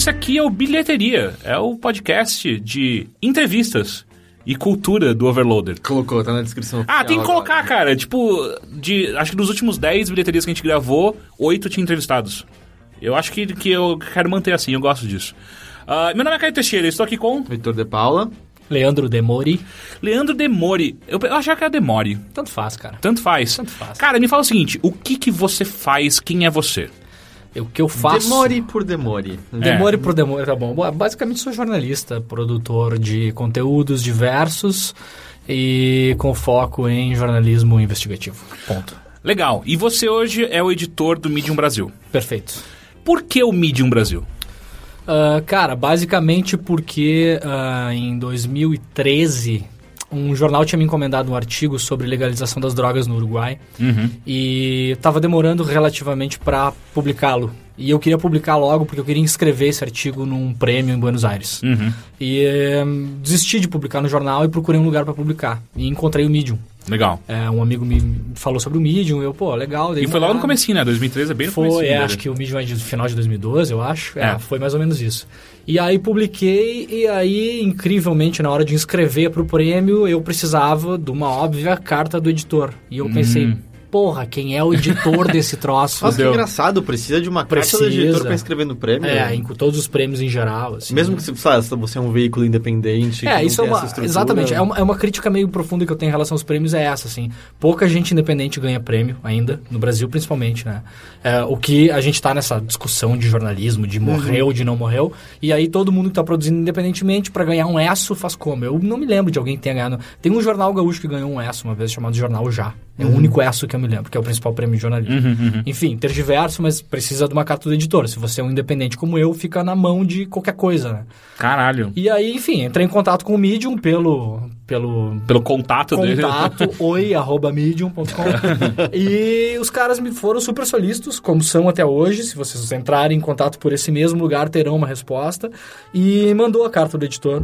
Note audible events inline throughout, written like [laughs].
esse aqui é o Bilheteria, é o podcast de entrevistas e cultura do Overloader. Colocou, tá na descrição. Ah, tem que colocar, cara. Tipo, de, acho que dos últimos 10 bilheterias que a gente gravou, 8 tinha entrevistados. Eu acho que, que eu quero manter assim, eu gosto disso. Ah, meu nome é Caio Teixeira, estou aqui com agora. Vitor de Paula. Leandro Demori. Leandro Demori. Eu, eu achava que era Demori. Tanto faz, cara. Tanto faz. Tanto faz. Cara, me fala o seguinte, o que que você faz, quem é você? O que eu faço... Demore por demore. Demore por demore, tá bom. Basicamente sou jornalista, produtor de conteúdos diversos e com foco em jornalismo investigativo. Ponto. Legal. E você hoje é o editor do Medium Brasil. Perfeito. Por que o Medium Brasil? Ah, cara, basicamente porque ah, em 2013 um jornal tinha me encomendado um artigo sobre legalização das drogas no Uruguai Uhum. e estava demorando relativamente para publicá-lo. E eu queria publicar logo porque eu queria inscrever esse artigo num prêmio em Buenos Aires. Uhum. E eh, desisti de publicar no jornal e procurei um lugar para publicar. E encontrei o Medium. Legal. É, um amigo me falou sobre o Medium, eu, pô, legal. E foi logo no comecinho, né? 2013 é bem no Foi, comecinho é, dele. acho que o Medium é de final de 2012, eu acho. É, É. foi mais ou menos isso. E aí publiquei, e aí, incrivelmente, na hora de inscrever pro prêmio, eu precisava de uma óbvia carta do editor. E eu pensei, Hum. Porra, quem é o editor [laughs] desse troço? Nossa, que engraçado. Precisa de uma carta do Precisa. editor pra inscrever no prêmio. É, em todos os prêmios em geral, assim. Mesmo que, sei lá, se você é um veículo independente. que É, não isso é uma. Exatamente. É uma, é uma crítica meio profunda que eu tenho em relação aos prêmios, é essa, assim. Pouca gente independente ganha prêmio ainda, no Brasil principalmente, né? É, o que a gente tá nessa discussão de jornalismo, de morreu, de não morreu, e aí todo mundo que tá produzindo independentemente pra ganhar um ESSO faz como? Eu não me lembro de alguém que tenha ganhado. Tem um jornal gaúcho que ganhou um ESSO uma vez, chamado Jornal Já. É o único ESSO que eu me lembro, que é o principal prêmio de jornalismo. Uhum, Enfim, tergiverso, mas precisa de uma carta do editor. Se você é um independente como eu, fica na mão de qualquer coisa, né? Caralho. E aí, enfim, entrei em contato com o Medium pelo, pelo Pelo contato, dele. contato [laughs] oi, arroba medium.com e os caras me foram super solícitos, como são até hoje. Se vocês entrarem em contato por esse mesmo lugar, terão uma resposta. E mandou a carta do editor.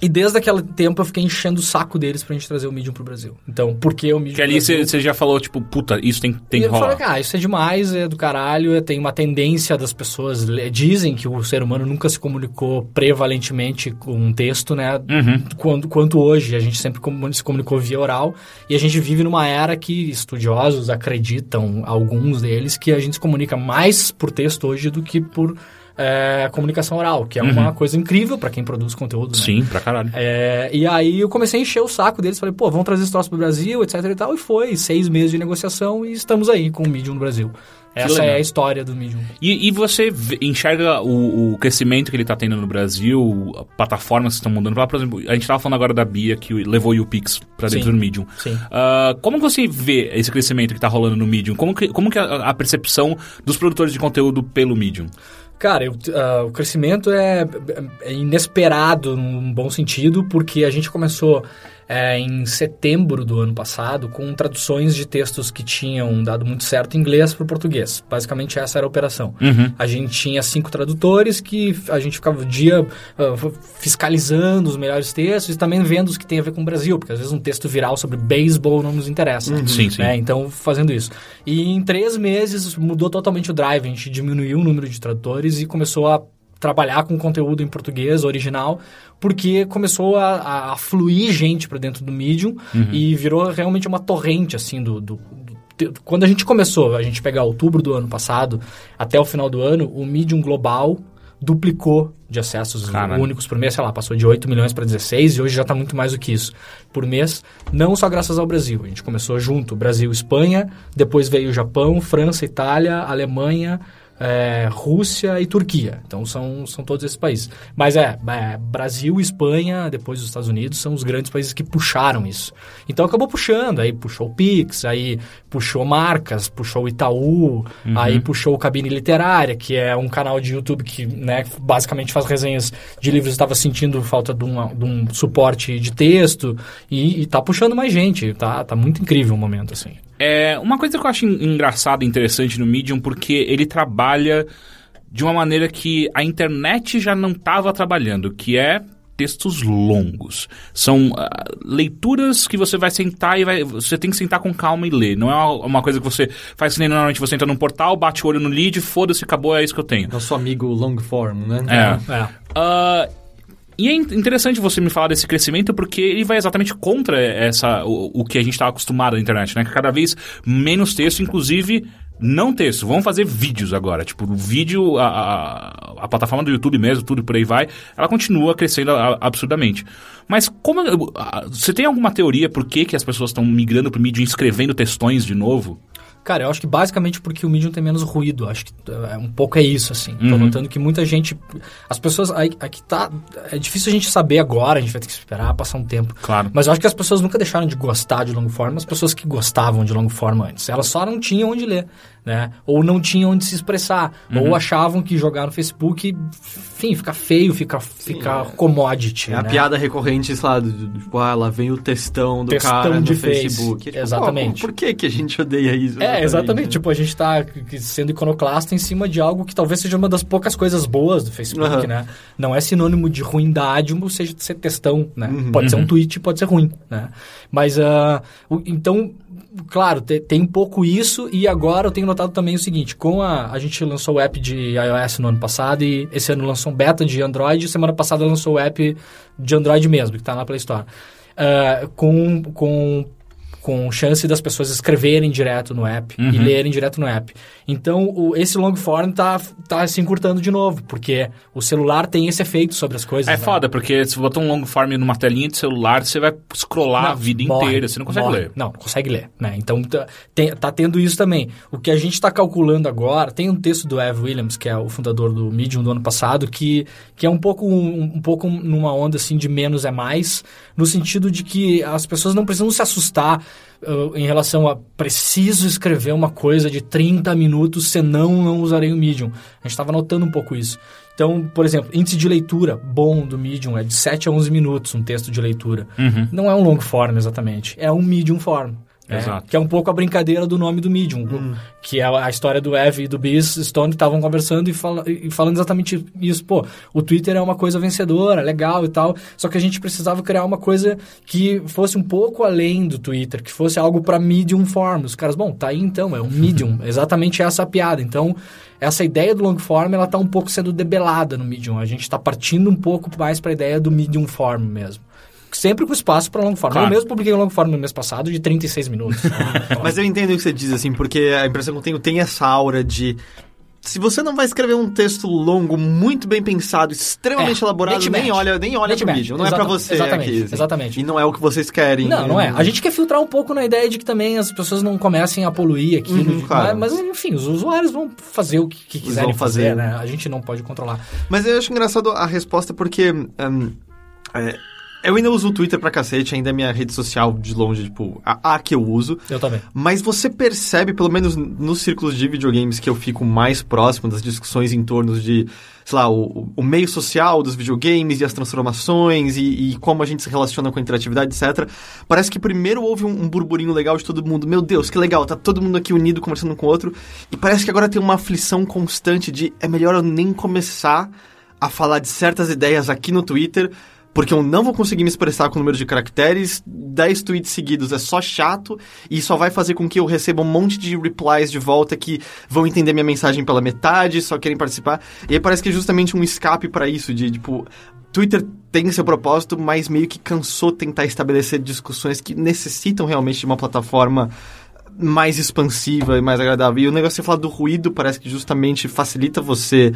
E desde aquele tempo eu fiquei enchendo o saco deles pra gente trazer o Medium pro Brasil. Então, por que o Medium Que ali você já falou, tipo, puta, isso tem, tem E que eu falei, rolar. cara, isso é demais, é do caralho, é- tem uma tendência das pessoas. Dizem que o ser humano nunca se comunicou prevalentemente com um texto, né? Uhum. Quanto, quanto hoje. A gente sempre se comunicou via oral. E a gente vive numa era que estudiosos acreditam, alguns deles, que a gente se comunica mais por texto hoje do que por é, comunicação oral, que é uma coisa incrível para quem produz conteúdo. né? Sim, pra caralho. É, e aí eu comecei a encher o saco deles, falei, pô, vamos trazer esse troço pro Brasil, etc e tal, e foi, seis meses de negociação e estamos aí com o Medium no Brasil. Essa é a história do Medium. E, e você enxerga o, o crescimento que ele tá tendo no Brasil, plataformas que estão mudando. Por exemplo, a gente tava falando agora da Bia, que levou o Pix pra dentro Sim. do Medium. Sim. Ah, como você vê esse crescimento que tá rolando no Medium? Como que, como que é a, a percepção dos produtores de conteúdo pelo Medium? Cara, eu- ah, o crescimento é, é inesperado num bom sentido, porque a gente começou é, em setembro do ano passado com traduções de textos que tinham dado muito certo em inglês para o português. Basicamente essa era a operação. A gente tinha cinco tradutores que a gente ficava o dia ah, fiscalizando os melhores textos e também vendo os que tem a ver com o Brasil, porque às vezes um texto viral sobre beisebol não nos interessa. Sim, sim. né? Então, fazendo isso. E em três meses mudou totalmente o drive. A gente diminuiu o número de tradutores e começou a trabalhar com conteúdo em português original, porque começou a, a- fluir gente para dentro do Medium e virou realmente uma torrente, assim, do... do- quando a gente começou, a gente pegar outubro do ano passado até o final do ano, o Medium global duplicou de acessos Caralho. únicos por mês, sei lá, passou de 8 milhões para 16 e hoje já está muito mais do que isso por mês, não só graças ao Brasil. A gente começou junto, Brasil, Espanha, depois veio Japão, França, Itália, Alemanha, é, Rússia e Turquia. Então são, são todos esses países. Mas é, é, Brasil, Espanha, depois os Estados Unidos são os grandes países que puxaram isso. Então acabou puxando, aí puxou o Pix, aí puxou marcas, puxou o Itaú, aí puxou o Cabine Literária, que é um canal de YouTube que né, basicamente faz resenhas de livros estava sentindo falta de, uma- de um suporte de texto e, e tá puxando mais gente. Tá, tá muito incrível o momento, assim. É uma coisa que eu acho en- engraçada e interessante no Medium, porque ele trabalha de uma maneira que a internet já não estava trabalhando, que é textos longos. São ah, leituras que você vai sentar e vai. Você tem que sentar com calma e ler. Não é uma- uma coisa que você faz que nem normalmente você entra num portal, bate o olho no lead, foda-se, acabou, é isso que eu tenho. Nosso amigo long form, né? É. É. Ah, e é in- interessante você me falar desse crescimento porque ele vai exatamente contra essa, o, o que a gente estava acostumado na internet, né? Que cada vez menos texto, inclusive não texto. Vamos fazer vídeos agora. Tipo, o vídeo, a, a, a plataforma do YouTube mesmo, tudo por aí vai, ela continua crescendo absurdamente. Mas como. Você tem alguma teoria por que, que as pessoas estão migrando pro mídia e escrevendo textões de novo? Cara, eu acho que basicamente porque o Medium tem menos ruído. Acho que é, um pouco é isso, assim. Tô Uhum. notando que muita gente. As pessoas. Aqui tá. É difícil a gente saber agora, a gente vai ter que esperar passar um tempo. Claro. Mas eu acho que as pessoas nunca deixaram de gostar de long form, as pessoas que gostavam de long form antes. Elas só não tinham onde ler, né? Ou não tinham onde se expressar. Uhum. Ou achavam que jogar no Facebook, enfim, fica feio, fica, fica commodity. É a né? piada recorrente, sei lá, tipo, ah, lá vem o textão do Textão cara de no Face. Facebook. É, tipo, Exatamente. pô, por que, que a gente odeia isso? É, exatamente. né? Tipo, a gente tá sendo iconoclasta em cima de algo que talvez seja uma das poucas coisas boas do Facebook, Aham. né? Não é sinônimo de ruindade, ou seja, de ser textão, né? Uhum. Pode ser um Uhum. tweet, pode ser ruim, né? Mas, o- então, claro, te- tem um pouco isso e agora eu tenho notado também o seguinte, com a... A gente lançou o app de iOS no ano passado e esse ano lançou um beta de Android e semana passada lançou o app de Android mesmo, que tá na Play Store. Ah, com... com com chance das pessoas escreverem direto no app e Uhum. lerem direto no app. Então, o- esse long form tá, tá se encurtando de novo, porque o celular tem esse efeito sobre as coisas. É né? foda, porque se você botar um long form numa telinha de celular, você vai scrollar a vida morre, inteira, você não consegue morre. ler. Não, não consegue ler, né? Então, tá, tem- tá tendo isso também. O que a gente está calculando agora, tem um texto do Ev Williams, que é o fundador do Medium do ano passado, que, que é um pouco, um, um pouco numa onda, assim, de menos é mais, no sentido de que as pessoas não precisam se assustar uh, em relação a preciso escrever uma coisa de 30 minutos, senão não usarei o Medium. A gente estava notando um pouco isso. Então, por exemplo, índice de leitura bom do Medium é de 7 a 11 minutos, um texto de leitura. Uhum. Não é um long form exatamente, é um medium form. Né? Exato. Que é um pouco a brincadeira do nome do medium, que é a história do Ev e do Biz Stone estavam conversando e, fala- e falando exatamente isso. Pô, o Twitter é uma coisa vencedora, legal e tal, só que a gente precisava criar uma coisa que fosse um pouco além do Twitter, que fosse algo para medium form. Os caras, bom, tá aí então, é um medium, [laughs] exatamente essa piada. Então, essa ideia do long form, ela tá um pouco sendo debelada no medium. A gente está partindo um pouco mais para a ideia do medium form mesmo. Sempre com espaço para long form. Claro. Eu mesmo publiquei um long form no mês passado de 36 minutos. [laughs] Mas eu entendo o que você diz, assim, porque a impressão que eu tenho tem essa aura de. Se você não vai escrever um texto longo, muito bem pensado, extremamente É, elaborado, nem olha, nem olha Net pro vídeo. Não é pra Exata- você exatamente, aqui. assim. exatamente. E não é o que vocês querem. Não, não é. A gente quer filtrar um pouco na ideia de que também as pessoas não comecem a poluir aquilo. Uhum, claro. mas, enfim, os usuários vão fazer o que, que quiserem fazer. fazer, né? A gente não pode controlar. Mas eu acho engraçado a resposta porque. hum, é, eu ainda uso o Twitter pra cacete, ainda é minha rede social de longe, tipo, a, a que eu uso. Eu também. Mas você percebe, pelo menos nos círculos de videogames que eu fico mais próximo das discussões em torno de, sei lá, o, o meio social dos videogames e as transformações e, e como a gente se relaciona com a interatividade, etc. Parece que primeiro houve um, um burburinho legal de todo mundo. Meu Deus, que legal, tá todo mundo aqui unido conversando um com o outro. E parece que agora tem uma aflição constante de é melhor eu nem começar a falar de certas ideias aqui no Twitter porque eu não vou conseguir me expressar com o número de caracteres, 10 tweets seguidos é só chato e só vai fazer com que eu receba um monte de replies de volta que vão entender minha mensagem pela metade, só querem participar. E aí parece que é justamente um escape para isso, de tipo. Twitter tem seu propósito, mas meio que cansou tentar estabelecer discussões que necessitam realmente de uma plataforma mais expansiva e mais agradável. E o negócio de falar do ruído parece que justamente facilita você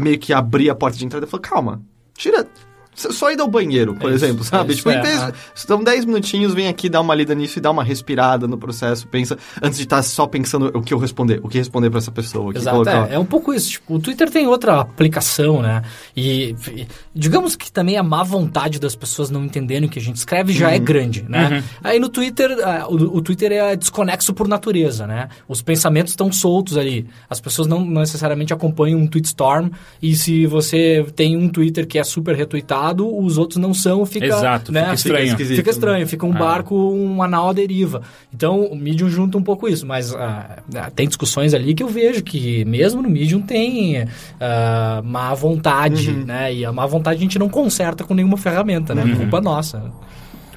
meio que abrir a porta de entrada e falar, calma, tira. Só ir ao banheiro, por É isso, exemplo, sabe? é isso, tipo, é, ah. São 10 minutinhos, vem aqui, dá uma lida nisso e dá uma respirada no processo, pensa, antes de estar só pensando o que eu responder, o que responder pra essa pessoa, o que Exato, colocar. é, é um pouco isso. Tipo, o Twitter tem outra aplicação, né? E, e digamos que também a má vontade das pessoas não entenderem o que a gente escreve já Uhum. é grande, né? Aí no Twitter, o, o Twitter é desconexo por natureza, né? Os pensamentos estão soltos ali. As pessoas não necessariamente acompanham um tweetstorm e se você tem um Twitter que é super retweetado, lado, os outros não são, fica... Exato, né, fica estranho. esquisito, Fica estranho, fica um Ah. barco, uma nau à deriva. Então, o Medium junta um pouco isso, mas ah, ah, tem discussões ali que eu vejo que mesmo no Medium tem ah, má vontade, né? E a má vontade a gente não conserta com nenhuma ferramenta, né? Culpa nossa.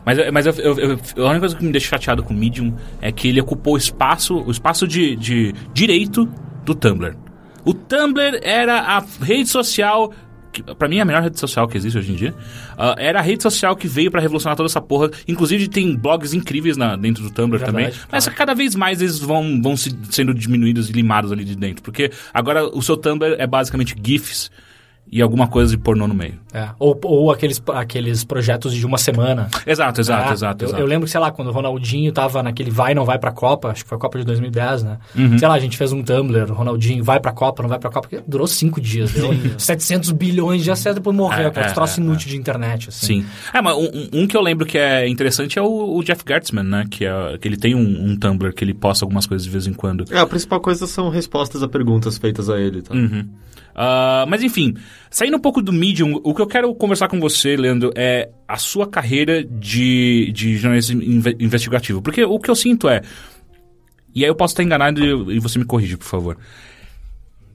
Mas, mas eu- eu- eu- a única coisa que me deixa chateado com o Medium é que ele ocupou o espaço, o espaço de, de direito do Tumblr. O Tumblr era a rede social. Pra mim é a melhor rede social que existe hoje em dia. Ah, era a rede social que veio pra revolucionar toda essa porra. Inclusive tem blogs incríveis na- dentro do Tumblr Verdade, também. Mas cada vez mais eles vão, vão se- sendo diminuídos e limados ali de dentro. Porque agora o seu Tumblr é basicamente GIFs e alguma coisa de pornô no meio. É. Ou, ou aqueles, aqueles projetos de uma semana. Exato, exato, É, exato. eu, exato. eu lembro que, sei lá, quando o Ronaldinho tava naquele vai não vai pra Copa, acho que foi a Copa de 2010, né? Uhum. Sei lá, a gente fez um Tumblr, Ronaldinho vai pra Copa, não vai pra Copa, que durou cinco dias, deu 700 [laughs] bilhões de acessos, depois morreu, É, aqueles é, troços é, inúteis de internet, assim. Sim. É, mas um, um que eu lembro que é interessante é o, o Jeff Gertzman, né? Que, é, que ele tem um, um Tumblr que ele posta algumas coisas de vez em quando. É, a principal coisa são respostas a perguntas feitas a ele. Tá? Uhum. Ah, mas enfim, saindo um pouco do Medium, o que eu quero conversar com você, Leandro, é a sua carreira de, de jornalista inve- investigativo. Porque o que eu sinto é. E aí eu posso estar enganado e você me corrige, por favor.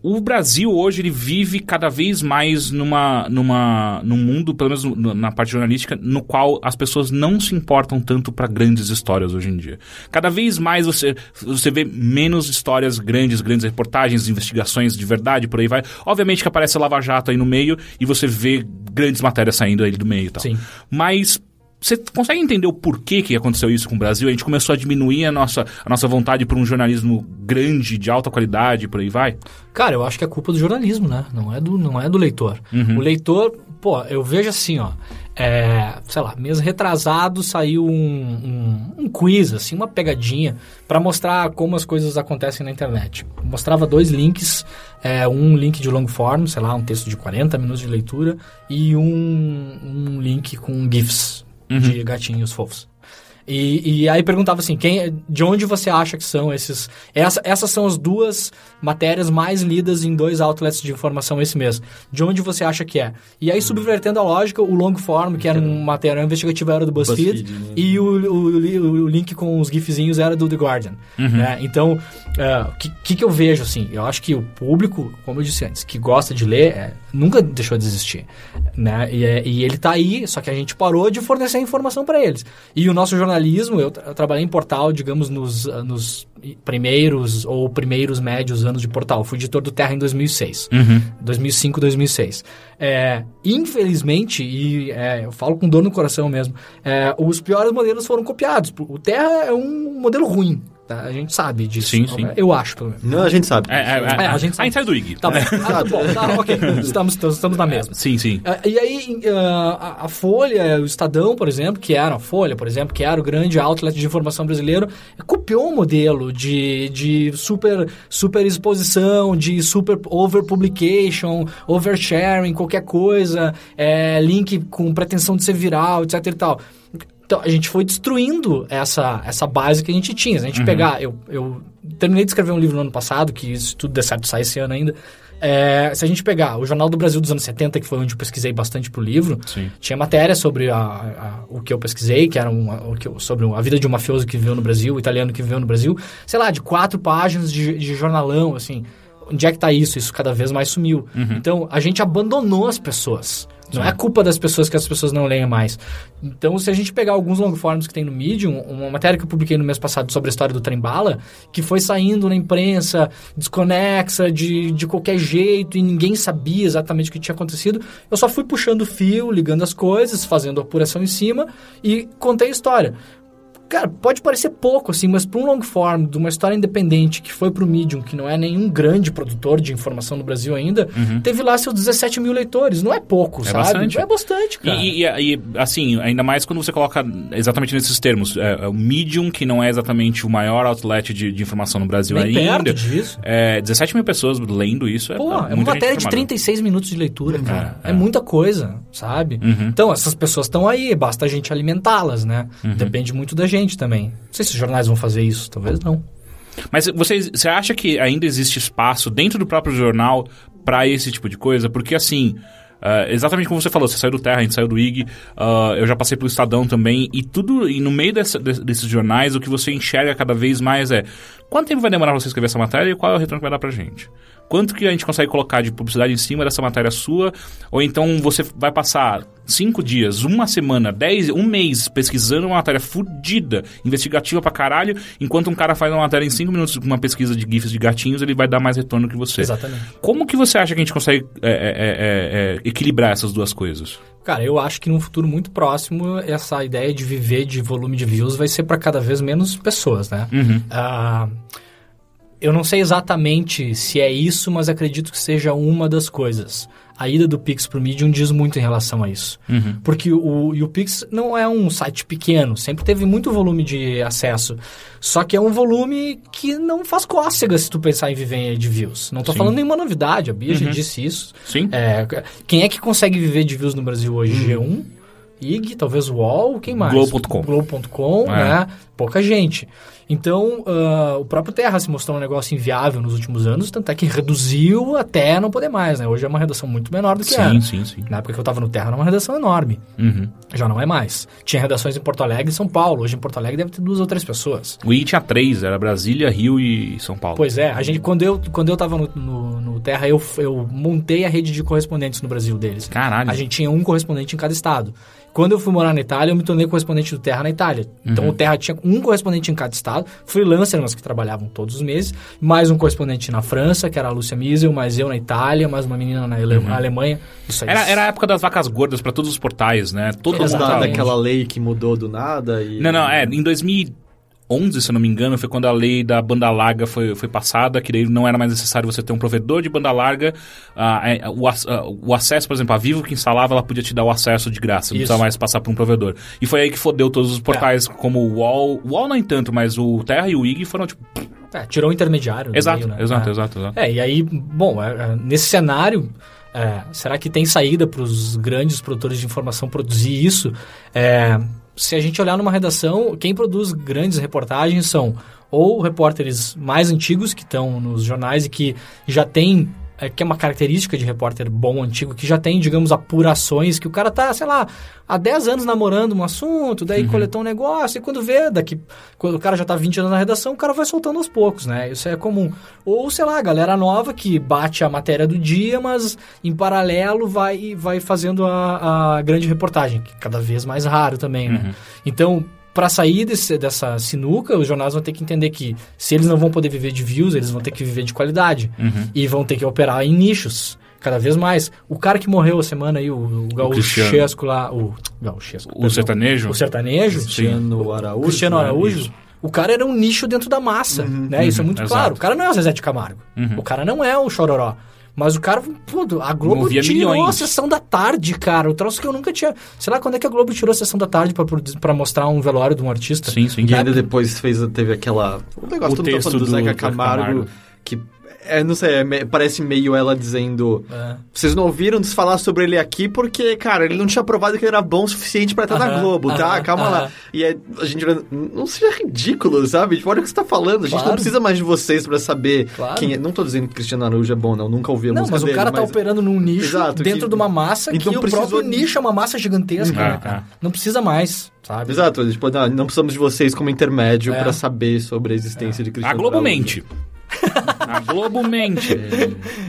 O Brasil hoje ele vive cada vez mais numa, numa, num mundo, pelo menos no- na parte jornalística, no qual as pessoas não se importam tanto para grandes histórias hoje em dia. Cada vez mais você, você vê menos histórias grandes, grandes reportagens, investigações de verdade, por aí vai. Obviamente que aparece a Lava Jato aí no meio e você vê grandes matérias saindo aí do meio e tal. Sim. Mas você consegue entender o porquê que aconteceu isso com o Brasil? A gente começou a diminuir a nossa, a nossa vontade por um jornalismo grande, de alta qualidade, por aí vai? Cara, eu acho que é culpa do jornalismo, né? Não é do, não é do leitor. Uhum. O leitor, pô, eu vejo assim, ó. É, sei lá, mês retrasado saiu um, um, um quiz, assim, uma pegadinha para mostrar como as coisas acontecem na internet. Mostrava dois links, é, um link de long form, sei lá, um texto de 40 minutos de leitura, e um, um link com GIFs de gatinhos fofos. E, e aí perguntava assim, quem, de onde você acha que são esses... Essa, essas são as duas matérias mais lidas em dois outlets de informação esse mês. De onde você acha que é? E aí, subvertendo a lógica, o long form, que era uma matéria investigativa, era do BuzzFeed, BuzzFead, né? e o, o, o- link com os gifzinhos era do The Guardian. né? Então, é, o que, que, que eu vejo, assim? Eu acho que o público, como eu disse antes, que gosta de ler, é, nunca deixou de existir. Né? E, é- e ele tá aí, só que a gente parou de fornecer informação para eles. E o nosso jornalismo, eu, eu trabalhei em portal, digamos, nos, nos primeiros ou primeiros médios anos de portal. Fui editor do Terra em 2006. 2005, 2006. É, infelizmente, e é, eu falo com dor no coração mesmo, é, os piores modelos foram copiados. O Terra é um modelo ruim, tá? A gente sabe disso. Sim, sim. Eu acho, pelo menos. Não, a gente sabe. É, é, é, É, a gente sabe. sai do IG. Tá bom, ah, bom, tá, ok. Estamos, estamos, estamos na mesma. Sim, sim. Ah, E aí, ah, a, a Folha, o Estadão, por exemplo, que era a Folha, por exemplo, que era o grande outlet de informação brasileiro, copiou um modelo de, de super, super exposição, de super overpublication, oversharing, qualquer coisa, é, link com pretensão de ser viral, etc e tal. Então, a gente foi destruindo essa, essa base que a gente tinha. Se a gente pegar... Eu, eu terminei de escrever um livro no ano passado, que se tudo der certo sai esse ano ainda. É, se a gente pegar o Jornal do Brasil dos anos 70, que foi onde eu pesquisei bastante pro livro, Sim. tinha matéria sobre a, a- o que eu pesquisei, que era um, o que eu- sobre a vida de um mafioso que viveu no Brasil, o italiano que viveu no Brasil. Sei lá, de quatro páginas de, de jornalão, assim. Onde é que tá isso? Isso cada vez mais sumiu. Então, a gente abandonou as pessoas. Não é culpa das pessoas que as pessoas não leem mais. Então, se a gente pegar alguns long forms que tem no Medium, uma matéria que eu publiquei no mês passado sobre a história do trem-bala, que foi saindo na imprensa desconexa, de, de qualquer jeito, e ninguém sabia exatamente o que tinha acontecido, eu só fui puxando o fio, ligando as coisas, fazendo apuração em cima e contei a história. Cara, pode parecer pouco, assim, mas para um long form de uma história independente que foi pro Medium, que não é nenhum grande produtor de informação no Brasil ainda, teve lá seus 17 mil leitores. Não é pouco, É sabe? bastante. É bastante, cara. E, e- e, assim, ainda mais quando você coloca exatamente nesses termos. É, é o Medium, que não é exatamente o maior outlet de, de informação no Brasil Nem ainda. perto disso. É, 17 mil pessoas lendo isso é, Pô, é uma muita gente matéria de formada. 36 minutos de leitura, cara. É, É, é. muita coisa, sabe? Uhum. Então, essas pessoas estão aí, basta a gente alimentá-las, né? Uhum. Depende muito da gente também. Não sei se os jornais vão fazer isso, talvez não. Mas você, você acha que ainda existe espaço dentro do próprio jornal para esse tipo de coisa? Porque assim, Uh, exatamente como você falou, você saiu do Terra, a gente saiu do IG, uh, eu já passei pelo Estadão também, e tudo, e no meio dessa, desses jornais, o que você enxerga cada vez mais é quanto tempo vai demorar você escrever essa matéria e qual é o retorno que vai dar pra gente? Quanto que a gente consegue colocar de publicidade em cima dessa matéria sua? Ou então você vai passar cinco dias, uma semana, dez, um mês pesquisando uma matéria fodida, investigativa pra caralho, enquanto um cara faz uma matéria em cinco minutos com uma pesquisa de GIFs de gatinhos, ele vai dar mais retorno que você. Exatamente. Como que você acha que a gente consegue é, é, é, é equilibrar essas duas coisas? Cara, eu acho que num futuro muito próximo, essa ideia de viver de volume de views vai ser para cada vez menos pessoas, né? Uhum. Uh, eu não sei exatamente se é isso, mas acredito que seja uma das coisas. A ida do Pix para o Medium diz muito em relação a isso. Uhum. Porque o, o Pix não é um site pequeno, sempre teve muito volume de acesso. Só que é um volume que não faz cócega se tu pensar em viver de views. Não estou falando nenhuma novidade, a Bia uhum. já disse isso. Sim. É, quem é que consegue viver de views no Brasil hoje? Uhum. G1? IG, talvez o UOL, quem mais? Globo.com. Globo.com, é. né? Pouca gente. Então, uh, o próprio Terra se mostrou um negócio inviável nos últimos anos, tanto é que reduziu até não poder mais, né? Hoje é uma redação muito menor do que sim, era. Sim, sim, Na época que eu estava no Terra era uma redação enorme. Uhum. Já não é mais. Tinha redações em Porto Alegre e São Paulo. Hoje em Porto Alegre deve ter duas ou três pessoas. O I tinha três, era Brasília, Rio e São Paulo. Pois é, a gente, quando eu, quando eu tava no, no, no Terra, eu, eu montei a rede de correspondentes no Brasil deles. Caralho. A gente tinha um correspondente em cada estado. Quando eu fui morar na Itália, eu me tornei correspondente do Terra na Itália. Então, uhum. o Terra tinha um correspondente em cada estado, freelancer, mas que trabalhavam todos os meses, mais um correspondente na França, que era a Lúcia Miesel, mais eu na Itália, mais uma menina na uhum. Alemanha. Isso aí. Era, era a época das vacas gordas para todos os portais, né? Todo mundo daquela lei que mudou do nada e... Não, não, é, em 2000 11, se eu não me engano, foi quando a lei da banda larga foi, foi passada, que daí não era mais necessário você ter um provedor de banda larga. Uh, o, uh, o, acesso, por exemplo, a Vivo que instalava, ela podia te dar o acesso de graça, não precisava mais passar por um provedor. E foi aí que fodeu todos os portais, é. como o UOL, o UOL não tanto, mas o Terra e o IG foram tipo... É, tirou o intermediário. Exato, meio, né? exato, é. exato, exato. É, e aí, bom, é, é, nesse cenário... É, será que tem saída para os grandes produtores de informação produzir isso? É, se a gente olhar numa redação, quem produz grandes reportagens são ou repórteres mais antigos que estão nos jornais e que já têm é, que é uma característica de repórter bom, antigo, que já tem, digamos, apurações, que o cara tá, sei lá, há 10 anos namorando um assunto, daí uhum. coletou um negócio, e quando vê, daqui, quando o cara já tá 20 anos na redação, o cara vai soltando aos poucos, né? Isso é comum. Ou, sei lá, a galera nova que bate a matéria do dia, mas em paralelo vai, vai fazendo a, a grande reportagem, que é cada vez mais raro também, né? Uhum. Então, para sair desse, dessa sinuca, os jornais vão ter que entender que se eles não vão poder viver de views, eles vão ter que viver de qualidade. Uhum. E vão ter que operar em nichos. Cada vez mais. O cara que morreu a semana aí, o, o Gauchesco lá. O Gauchesco. O sertanejo? O sertanejo. Cristiano Araújo. Cristiano Araújo. O cara era um nicho dentro da massa, uhum, né? Isso é muito claro. O cara não é o Zezé de Camargo. Uhum. O cara não é o Chororó. Mas o cara, pô, a Globo Movia tirou milhões. a sessão da tarde, cara. O troço que eu nunca tinha. Sei lá quando é que a Globo tirou a sessão da tarde pra, pra mostrar um velório de um artista. Sim, sim. E ainda depois fez, teve aquela. O negócio o todo texto do, do Zeca Camargo, Camargo. que é, não sei, é, parece meio ela dizendo: É. Vocês não ouviram falar sobre ele aqui porque, cara, ele não tinha provado que ele era bom o suficiente pra estar na Aham, Globo, tá? aham, Calma lá. aham. E aí, a gente não seja ridículo, sabe? Tipo, olha o que você tá falando. A gente Claro. não precisa mais de vocês pra saber Claro. quem é. Não tô dizendo que Cristiano Araújo é bom, não. Nunca ouvi a Não, música mas o dele, cara tá mas- operando num nicho Exato, dentro que- de uma massa Então que o precisou próprio de- nicho é uma massa gigantesca, né, cara? É, é. Não precisa mais, sabe? Exato, tipo, não, não precisamos de vocês como intermédio É. pra saber sobre a existência de A Cristiano Globo Araújo. mente. [laughs] A Globo mente.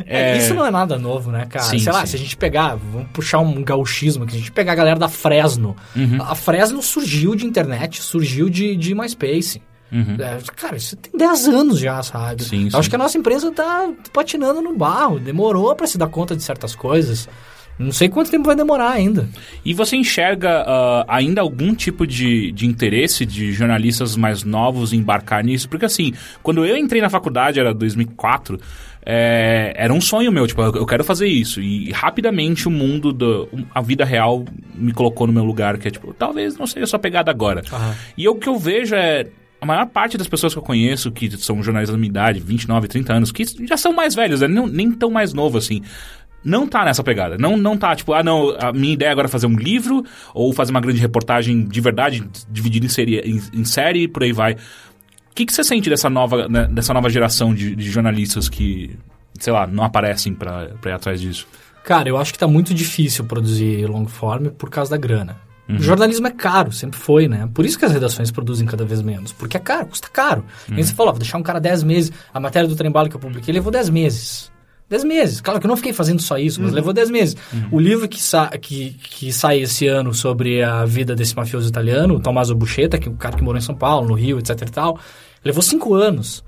É, Isso não é nada novo, né, cara? Sim, Sei lá, sim. se a gente pegar, vamos puxar um gauchismo aqui, se a gente pegar a galera da Fresno. Uhum. A Fresno surgiu de internet, surgiu de, de MySpace. Uhum. É, cara, isso tem 10 anos já, sabe? Sim, acho que a nossa empresa tá patinando no barro, demorou pra se dar conta de certas coisas. Não sei quanto tempo vai demorar ainda. E você enxerga ah, ainda algum tipo de, de interesse de jornalistas mais novos em embarcar nisso? Porque assim, quando eu entrei na faculdade, era 2004, é, era um sonho meu, tipo, eu quero fazer isso. E rapidamente o mundo, do, a vida real me colocou no meu lugar, que é tipo, talvez não seja só pegada agora. E o que eu vejo é. A maior parte das pessoas que eu conheço, que são jornalistas da minha idade, 29, 30 anos, que já são mais velhos, né? nem, nem tão mais novo assim. Não tá nessa pegada. Não, não tá, tipo, ah, não, a minha ideia agora é fazer um livro ou fazer uma grande reportagem de verdade, dividida em série, em, em série e por aí vai. O que, que você sente dessa nova, né, dessa nova geração de, de jornalistas que, sei lá, não aparecem pra, pra ir atrás disso? Cara, eu acho que tá muito difícil produzir long form por causa da grana. Uhum. O jornalismo é caro, sempre foi, né? Por isso que as redações produzem cada vez menos. Porque é caro, custa caro. Uhum. E você falou, vou deixar um cara 10 meses. A matéria do Trembalo que eu publiquei levou 10 meses. 10 meses. Claro que eu não fiquei fazendo só isso, mas uhum. levou 10 meses. Uhum. O livro que, sa que, que sai esse ano sobre a vida desse mafioso italiano, o Tommaso Buscetta, que é o cara que morou em São Paulo, no Rio, etc e tal, levou 5 anos.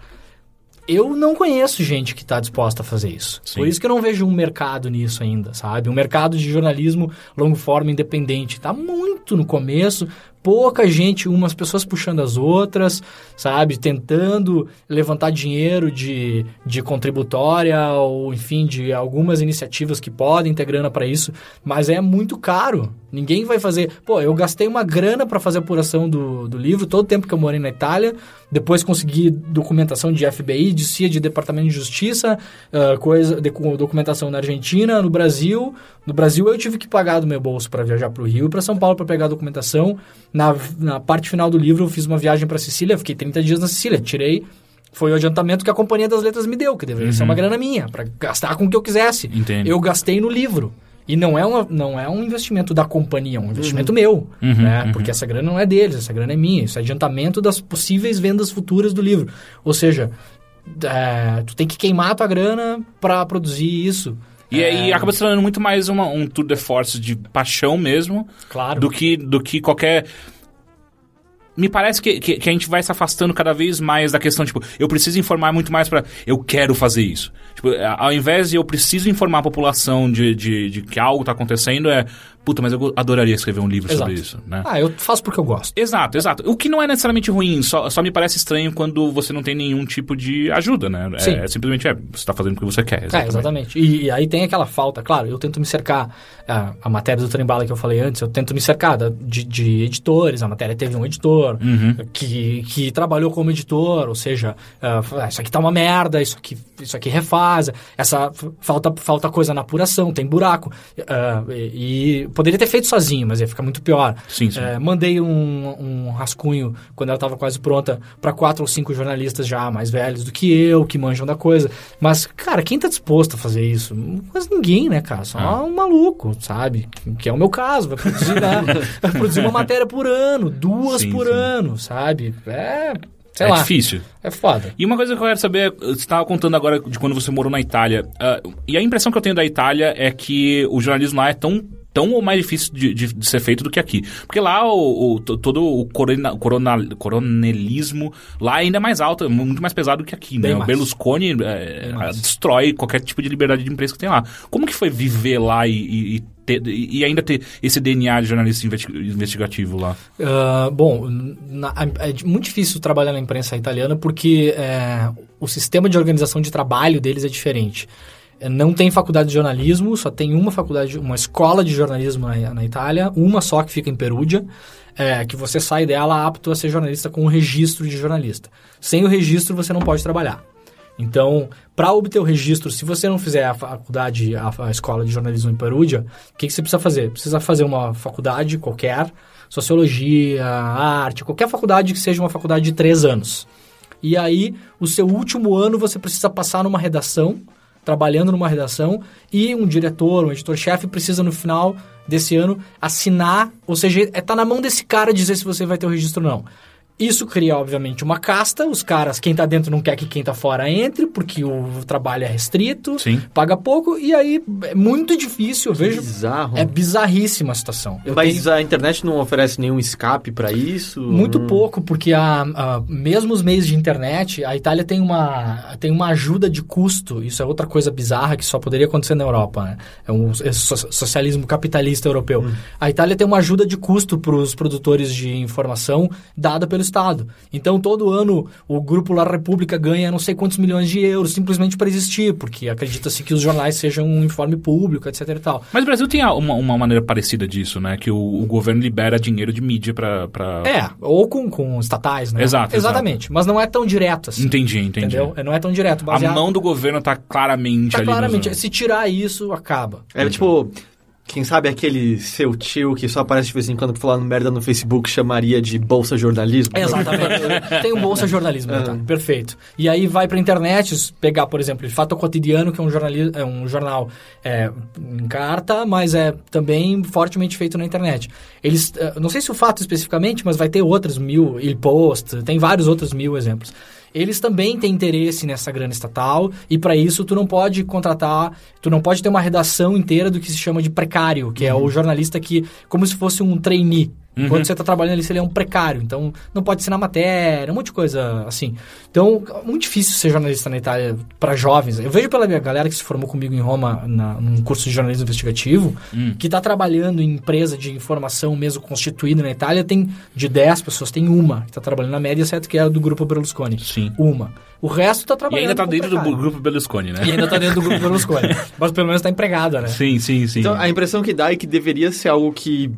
Eu não conheço gente que está disposta a fazer isso. Sim. Por isso que eu não vejo um mercado nisso ainda, sabe? Um mercado de jornalismo longo forma independente. Está muito no começo, pouca gente, umas pessoas puxando as outras, sabe? Tentando levantar dinheiro de, de contributória ou, enfim, de algumas iniciativas que podem ter grana para isso, mas é muito caro. Ninguém vai fazer. Pô, eu gastei uma grana para fazer a apuração do, do livro, todo o tempo que eu morei na Itália, depois consegui documentação de FBI, de CIA, de Departamento de Justiça, uh, coisa, de, documentação na Argentina, no Brasil. No Brasil eu tive que pagar do meu bolso para viajar para o Rio e para São Paulo para pegar a documentação. Na, na parte final do livro, eu fiz uma viagem para Sicília, fiquei 30 dias na Sicília. Tirei. Foi o adiantamento que a Companhia das Letras me deu, que deveria uhum. ser uma grana minha, para gastar com o que eu quisesse. Entendo. Eu gastei no livro. E não é, uma, não é um investimento da companhia, é um investimento uhum. meu. Uhum, né? Uhum. Porque essa grana não é deles, essa grana é minha. Isso é adiantamento das possíveis vendas futuras do livro. Ou seja, é, tu tem que queimar a tua grana para produzir isso. E aí é... acaba se tornando muito mais uma, um tour de force de paixão mesmo. Claro. Do que, do que qualquer me parece que, que, que, a gente vai se afastando cada vez mais da questão, tipo, eu preciso informar muito mais para eu quero fazer isso. Tipo, ao invés de eu preciso informar a população de, de, de que algo está acontecendo, é puta, mas eu adoraria escrever um livro exato. sobre isso, né? Ah, eu faço porque eu gosto. Exato, exato. O que não é necessariamente ruim, só, só me parece estranho quando você não tem nenhum tipo de ajuda, né? É, Sim. É, simplesmente é, você está fazendo porque você quer. Exatamente. É, exatamente. E, e, aí tem aquela falta, claro, eu tento me cercar, a, a matéria do Trembala que eu falei antes, eu tento me cercar de, de editores, a matéria teve um editor uhum. que, que trabalhou como editor, ou seja, uh, isso aqui tá uma merda, isso aqui, isso aqui refaz, essa falta, falta coisa na apuração, tem buraco. Uh, e, e Poderia ter feito sozinho, mas ia ficar muito pior. Sim, sim. É, mandei um, um rascunho, quando ela estava quase pronta, para quatro ou cinco jornalistas já mais velhos do que eu, que manjam da coisa. Mas, cara, quem está disposto a fazer isso? Quase ninguém, né, cara? Só ah. um maluco, sabe? Que é o meu caso. Vai produzir, né? [laughs] vai produzir uma matéria por ano, duas sim, por ano, sabe? É Sei é lá. difícil. É foda. E uma coisa que eu quero saber, você estava contando agora de quando você morou na Itália. Uh, e a impressão que eu tenho da Itália é que o jornalismo lá é tão tão ou mais difícil de, de, de, ser feito do que aqui. Porque lá o, o todo o corona, corona, coronelismo lá ainda é mais alto, é muito mais pesado do que aqui, né? O Berlusconi é, destrói qualquer tipo de liberdade de imprensa que tem lá. Como que foi viver lá e, e, ter, e ainda ter esse DNA de jornalista investigativo lá? Uh, bom, na, é muito difícil trabalhar na imprensa italiana porque é, o sistema de organização de trabalho deles é diferente. Não tem faculdade de jornalismo, só tem uma faculdade, uma escola de jornalismo na, na Itália, uma só que fica em Perugia, é, que você sai dela apto a ser jornalista com o registro de jornalista. Sem o registro você não pode trabalhar. Então, para obter o registro, se você não fizer a faculdade, a, a escola de jornalismo em Perugia, o que, que você precisa fazer? Precisa fazer uma faculdade qualquer, sociologia, arte, qualquer faculdade que seja uma faculdade de três anos. E aí, o seu último ano você precisa passar numa redação trabalhando numa redação e um diretor, um editor-chefe precisa no final desse ano assinar, ou seja, é tá na mão desse cara dizer se você vai ter o registro ou não. Isso cria, obviamente, uma casta. Os caras, quem tá dentro não quer que quem tá fora entre, porque o trabalho é restrito, Sim. paga pouco, e aí é muito difícil. Eu vejo. Bizarro. É bizarríssima a situação. Eu Mas tenho... a internet não oferece nenhum escape para isso? Muito pouco, porque a, a, mesmo os meios de internet, a Itália tem uma, tem uma ajuda de custo. Isso é outra coisa bizarra que só poderia acontecer na Europa. Né? É um é socialismo capitalista europeu. Hum. A Itália tem uma ajuda de custo para os produtores de informação dada pelo Estado. Então, todo ano, o grupo La República ganha não sei quantos milhões de euros simplesmente para existir, porque acredita-se que os jornais sejam um informe público, etc e tal. Mas o Brasil tem uma, uma maneira parecida disso, né? Que o, o governo libera dinheiro de mídia para... Pra... É, ou com, com estatais, né? Exato, Exatamente. Exato. Mas não é tão direto assim. Entendi, entendi. Entendeu? Não é tão direto. Baseado... A mão do governo tá claramente tá ali. claramente. Se tirar isso, acaba. É tipo Quem sabe aquele seu tio que só aparece de vez em quando pra falar merda no Facebook chamaria de bolsa jornalismo? Exatamente. [laughs] Tem um bolsa jornalismo, Ah. tá? perfeito. E aí vai pra internet, pegar, por exemplo, Fato Cotidiano, que é um, jornali é um jornal é, em carta, mas é também fortemente feito na internet. Eles, eh, não sei se o Fato especificamente, mas vai ter outros mil, Il Post, tem vários outros mil exemplos. Eles também têm interesse nessa grana estatal e para isso tu não pode contratar, tu não pode ter uma redação inteira do que se chama de precário, que é o jornalista que como se fosse um trainee. Quando você está trabalhando ali, você é um precário. Então, não pode ser na matéria, um monte de coisa assim. Então, é muito difícil ser jornalista na Itália para jovens. Eu vejo pela minha galera que se formou comigo em Roma na, num curso de jornalismo investigativo, que está trabalhando em empresa de informação mesmo constituída na Itália, tem de 10 pessoas, tem uma que está trabalhando na média, certo? Que é a do grupo Berlusconi. Sim. Uma. O resto está E trabalhando. ainda tá com dentro do precário. grupo Berlusconi, né? E ainda está dentro do grupo Berlusconi. [laughs] Mas pelo menos está empregada, né? Sim, sim, sim. Então, a impressão que dá é que deveria ser algo que,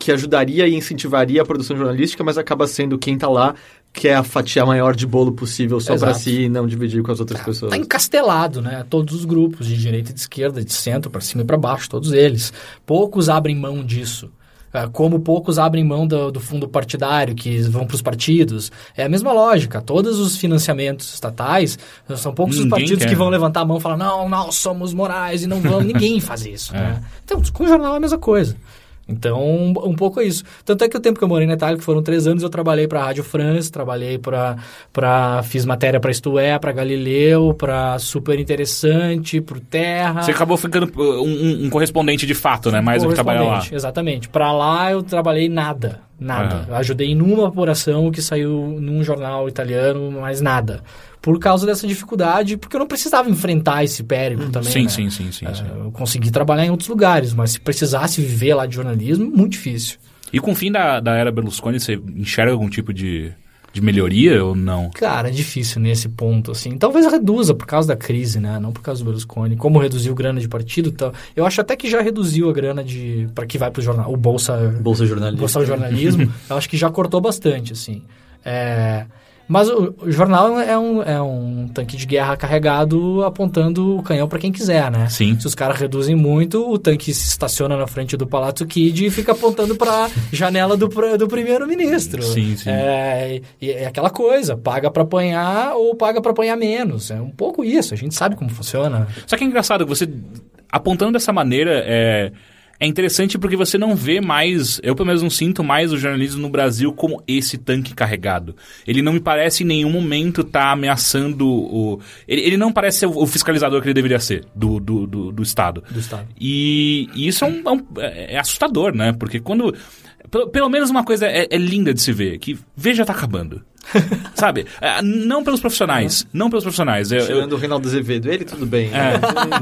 que ajudaria e incentivaria a produção jornalística, mas acaba sendo quem tá lá quer a fatia maior de bolo possível só Exato. si e não dividir com as outras pessoas. Tá encastelado, né? Todos os grupos, de direita e de esquerda, de centro, para cima e para baixo, todos eles. Poucos abrem mão disso. Ah, Como poucos abrem mão do, do fundo partidário, que vão para os partidos. É a mesma lógica. Todos os financiamentos estatais, são poucos os Ninguém partidos quer. que vão levantar a mão e falar: não, nós somos morais e não vamos. [laughs] Ninguém faz isso. né? Então, com o jornal é a mesma coisa. Então, um, pouco é isso. Tanto é que o tempo que eu morei na Itália, que foram três anos, eu trabalhei para a Rádio France, trabalhei para... fiz matéria para Isto É, para Galileu, para Super Interessante, para Terra... Você acabou ficando uh, um, um- correspondente de fato, né? Mais do que trabalhar lá. Exatamente. Para lá eu trabalhei nada. Nada. Ah. Eu ajudei numa apuração que saiu num jornal italiano, mas nada. Por causa dessa dificuldade, porque eu não precisava enfrentar esse périplo também. Sim, né? sim, sim, sim, É, sim. Eu consegui trabalhar em outros lugares, mas se precisasse viver lá de jornalismo, muito difícil. E com o fim da, da era Berlusconi, você enxerga algum tipo de, de melhoria ou não? Cara, é difícil nesse ponto, assim. Talvez reduza por causa da crise, né? Não por causa do Berlusconi. Como reduziu grana de partido, tal. eu acho até que já reduziu a grana de para que vai pro jornal, o bolsa, Bolsa jornalista. bolsa jornalismo. eu acho que já cortou bastante, assim. É, mas o, o jornal é um, é um tanque de guerra carregado apontando o canhão para quem quiser, né? Sim. Se os caras reduzem muito, o tanque se estaciona na frente do Palazzo Kid e fica apontando para [laughs] janela do, do primeiro-ministro. Sim, sim. É, é aquela coisa, paga para apanhar ou paga para apanhar menos. É um pouco isso, a gente sabe como funciona. Só que é engraçado, você apontando dessa maneira é, é interessante porque você não vê mais, eu pelo menos não sinto mais o jornalismo no Brasil como esse tanque carregado. Ele não me parece em nenhum momento estar ameaçando o. Ele, ele não parece ser o, fiscalizador que ele deveria ser do, do, do, do Estado. Do Estado. E, e isso é, um- é um- é- assustador, né? Porque quando. Pelo, pelo menos uma coisa é, é linda de se ver, que veja tá acabando. [laughs] Sabe? É, não pelos profissionais. Não pelos profissionais. Eu- eu- Tirando o Reinaldo Azevedo, ele tudo bem. é,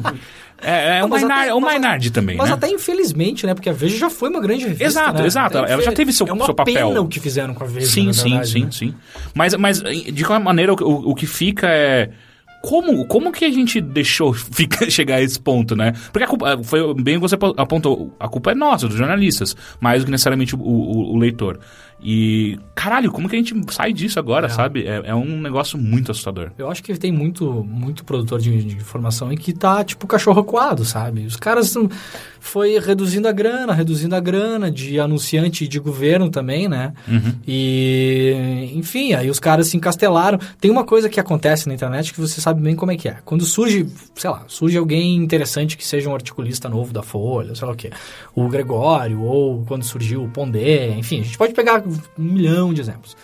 [laughs] é, o Mas até- Maynard, o Maynard também, Mas né? até infelizmente, né? Porque a Veja já foi uma grande revista. Exato, né? exato. Até Ela já teve seu- é uma seu papel. pena o que fizeram com a Veja. Sim, sim, verdade, sim, né? sim. Mas, mas, de qualquer maneira, o, o, o que fica é... Como, como que a gente deixou [laughs] ficar, chegar a esse ponto, né? Porque a culpa, foi bem o que você apontou, a culpa é nossa, dos jornalistas, mais do que necessariamente o, o- o leitor. E, caralho, como que a gente sai disso agora, É. sabe? É, é um negócio muito assustador. Eu acho que tem muito, muito produtor de, de informação aí que tá, tipo, cachorro coado, sabe? Os caras tão- foi reduzindo a grana, reduzindo a grana de anunciante e de governo também, né? E, enfim, aí os caras se encastelaram. Tem uma coisa que acontece na internet que você sabe bem como é que é. Quando surge, sei lá, surge alguém interessante que seja um articulista novo da Folha, sei lá o quê. O Gregório, ou quando surgiu o Pondé, enfim, a gente pode pegar um milhão de exemplos.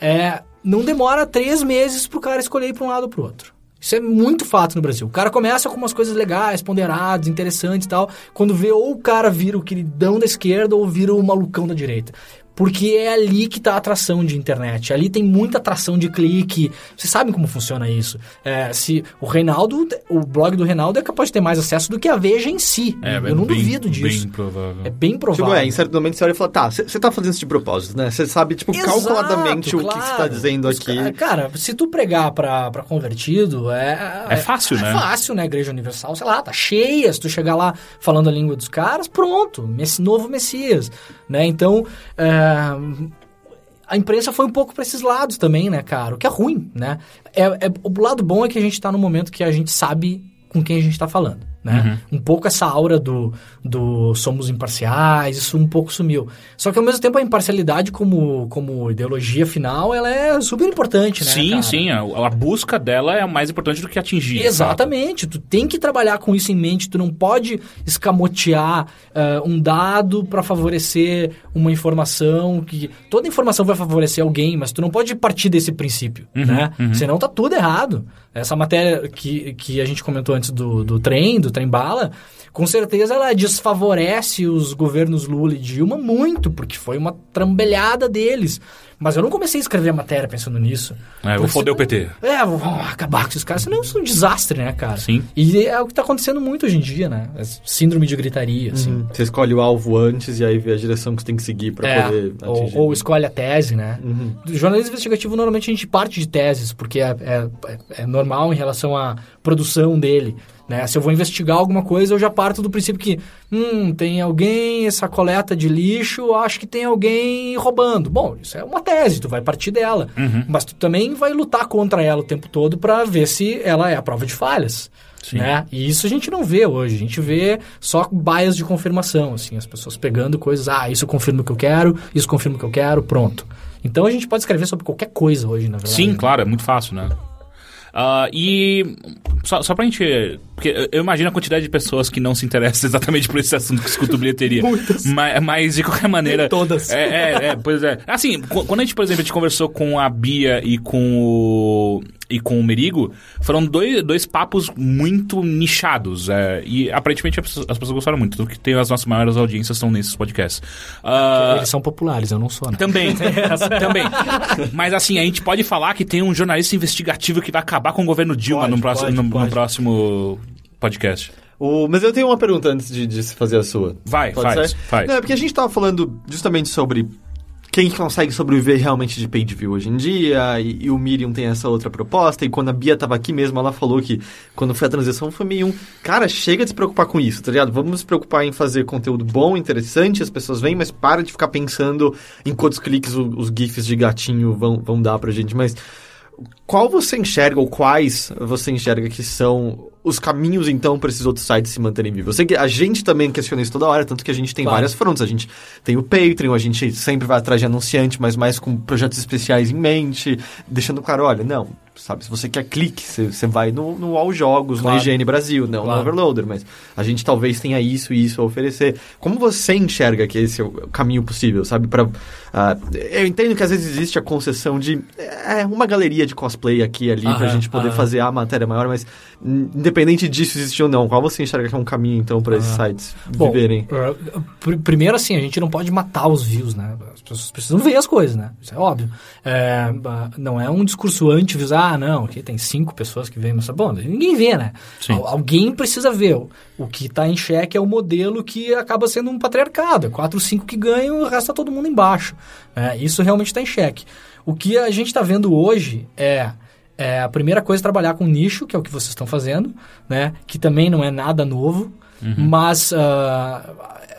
É, não demora três meses pro cara escolher ir pra um lado ou pro outro. Isso é muito fato no Brasil. O cara começa com umas coisas legais, ponderadas, interessantes e tal. Quando vê ou o cara vira o queridão da esquerda ou vira o malucão da direita. Porque é ali que tá a atração de internet. Ali tem muita atração de clique. Vocês sabem como funciona isso. É, se o Reinaldo, o blog do Reinaldo é capaz de ter mais acesso do que a Veja em si. É, Eu é não bem- duvido disso. Bem provável. É bem provável. Tipo, é, em certo momento você olha e fala, tá, você tá fazendo isso de propósito, né? Você sabe, tipo, Exato, calculadamente o que você tá claro. dizendo Os aqui. ca- Cara, se tu pregar pra, pra convertido, é... É fácil, é né? fácil, né? Igreja Universal, sei lá, tá cheia. Se tu chegar lá falando a língua dos caras, pronto. Messi, novo Messias, né? Então, é, a imprensa foi um pouco pra esses lados também, né, cara? O que é ruim, né? É, é- o lado bom é que a gente tá num momento que a gente sabe com quem a gente tá falando. Né? Uhum. Um pouco essa aura do, do somos imparciais, isso um pouco sumiu. Só que ao mesmo tempo a imparcialidade como, como ideologia final, ela é super importante, né? Sim, cara? sim. A, a, busca dela é mais importante do que atingir. Exatamente. Tu tem que trabalhar com isso em mente. Tu não pode escamotear uh, um dado para favorecer uma informação que toda informação vai favorecer alguém, mas tu não pode partir desse princípio, uhum, né? Uhum. Senão tá tudo errado. Essa matéria que, que a gente comentou antes do, do trem, do trem-bala, com certeza ela desfavorece os governos Lula e Dilma muito, porque foi uma trambelhada deles. Mas eu não comecei a escrever a matéria pensando nisso. É, vou foder o PT. É, vou, vou acabar com esses caras, senão isso é um desastre, né, cara? Sim. E é o que está acontecendo muito hoje em dia, né? É síndrome de gritaria, assim. Uhum. Você escolhe o alvo antes e aí vê a direção que você tem que seguir para é, poder atingir. Ou, ou, escolhe a tese, né? Uhum. jornalismo investigativo, normalmente a gente parte de teses, porque é, é, é normal em relação à produção dele. Né? Se eu vou investigar alguma coisa, eu já parto do princípio que, hum, tem alguém, essa coleta de lixo, acho que tem alguém roubando. Bom, isso é uma tese, tu vai partir dela. Uhum. Mas tu também vai lutar contra ela o tempo todo para ver se ela é a prova de falhas. Né? E isso a gente não vê hoje, a gente vê só baias de confirmação, assim, as pessoas pegando coisas, ah, isso confirma o que eu quero, isso confirma o que eu quero, pronto. Então a gente pode escrever sobre qualquer coisa hoje, na verdade. Sim, claro, é muito fácil, né? Uh, e só, só pra gente. Porque eu imagino a quantidade de pessoas que não se interessam [laughs] exatamente por esse assunto que escuta bilheteria. Muitas. Mas, mas, de qualquer maneira. todas. É, é, é, pois é. Assim, quando a gente, por exemplo, a gente conversou com a Bia e com o e com o Merigo, foram dois, dois papos muito nichados. É, e aparentemente as pessoas, as pessoas, gostaram muito, porque tem as nossas maiores audiências estão nesses podcasts. Uh, Eles são populares, eu não sou. Né? Também, [laughs] também. Mas assim, a gente pode falar que tem um jornalista investigativo que vai acabar com o governo Dilma pode, no, próximo, pode, no, pode. no próximo podcast. O, mas eu tenho uma pergunta antes de, de fazer a sua. Vai, Pode faz, ser? faz. Não, é porque a gente estava falando justamente sobre quem consegue sobreviver realmente de page view hoje em dia, e, e, o Miriam tem essa outra proposta, e quando a Bia tava aqui mesmo, ela falou que quando foi a transição foi meio um, cara, chega de se preocupar com isso, tá ligado? Vamos nos preocupar em fazer conteúdo bom, interessante, as pessoas vêm, mas para de ficar pensando em quantos cliques os, os GIFs de gatinho vão, vão dar pra gente, mas qual você enxerga, ou quais você enxerga que são os caminhos, então, para esses outros sites se manterem vivos? Eu sei que a gente também questiona isso toda hora, tanto que a gente tem claro. várias frontes. A gente tem o Patreon, a gente sempre vai atrás de anunciante, mas mais com projetos especiais em mente, deixando claro, olha, não, sabe? Se você quer clique, você vai no, no All Jogos, claro. no IGN Brasil, não claro. no Overloader, mas a gente talvez tenha isso e isso a oferecer. Como você enxerga que esse é o caminho possível, sabe? Pra, uh, eu entendo que às vezes existe a concessão de é, uma galeria de cosplay aqui e ali aham, pra gente poder fazer a matéria maior, mas independente disso existir ou não, qual você enxerga que é um caminho, então, para esses sites Bom, viverem? Uh, pr primeiro, assim, a gente não pode matar os views, né? As pessoas precisam ver as coisas, né? Isso é óbvio. É, não é um discurso anti ah, não, aqui tem cinco pessoas que veem, mas, bom, ninguém vê, né? Sim. Alguém precisa ver. O que está em xeque é o modelo que acaba sendo um patriarcado. É quatro, cinco que ganham, o resto está todo mundo embaixo. É, isso realmente está em xeque. O que a gente está vendo hoje é é, a primeira coisa é trabalhar com nicho, que é o que vocês estão fazendo, né? Que também não é nada novo, uhum. mas uh,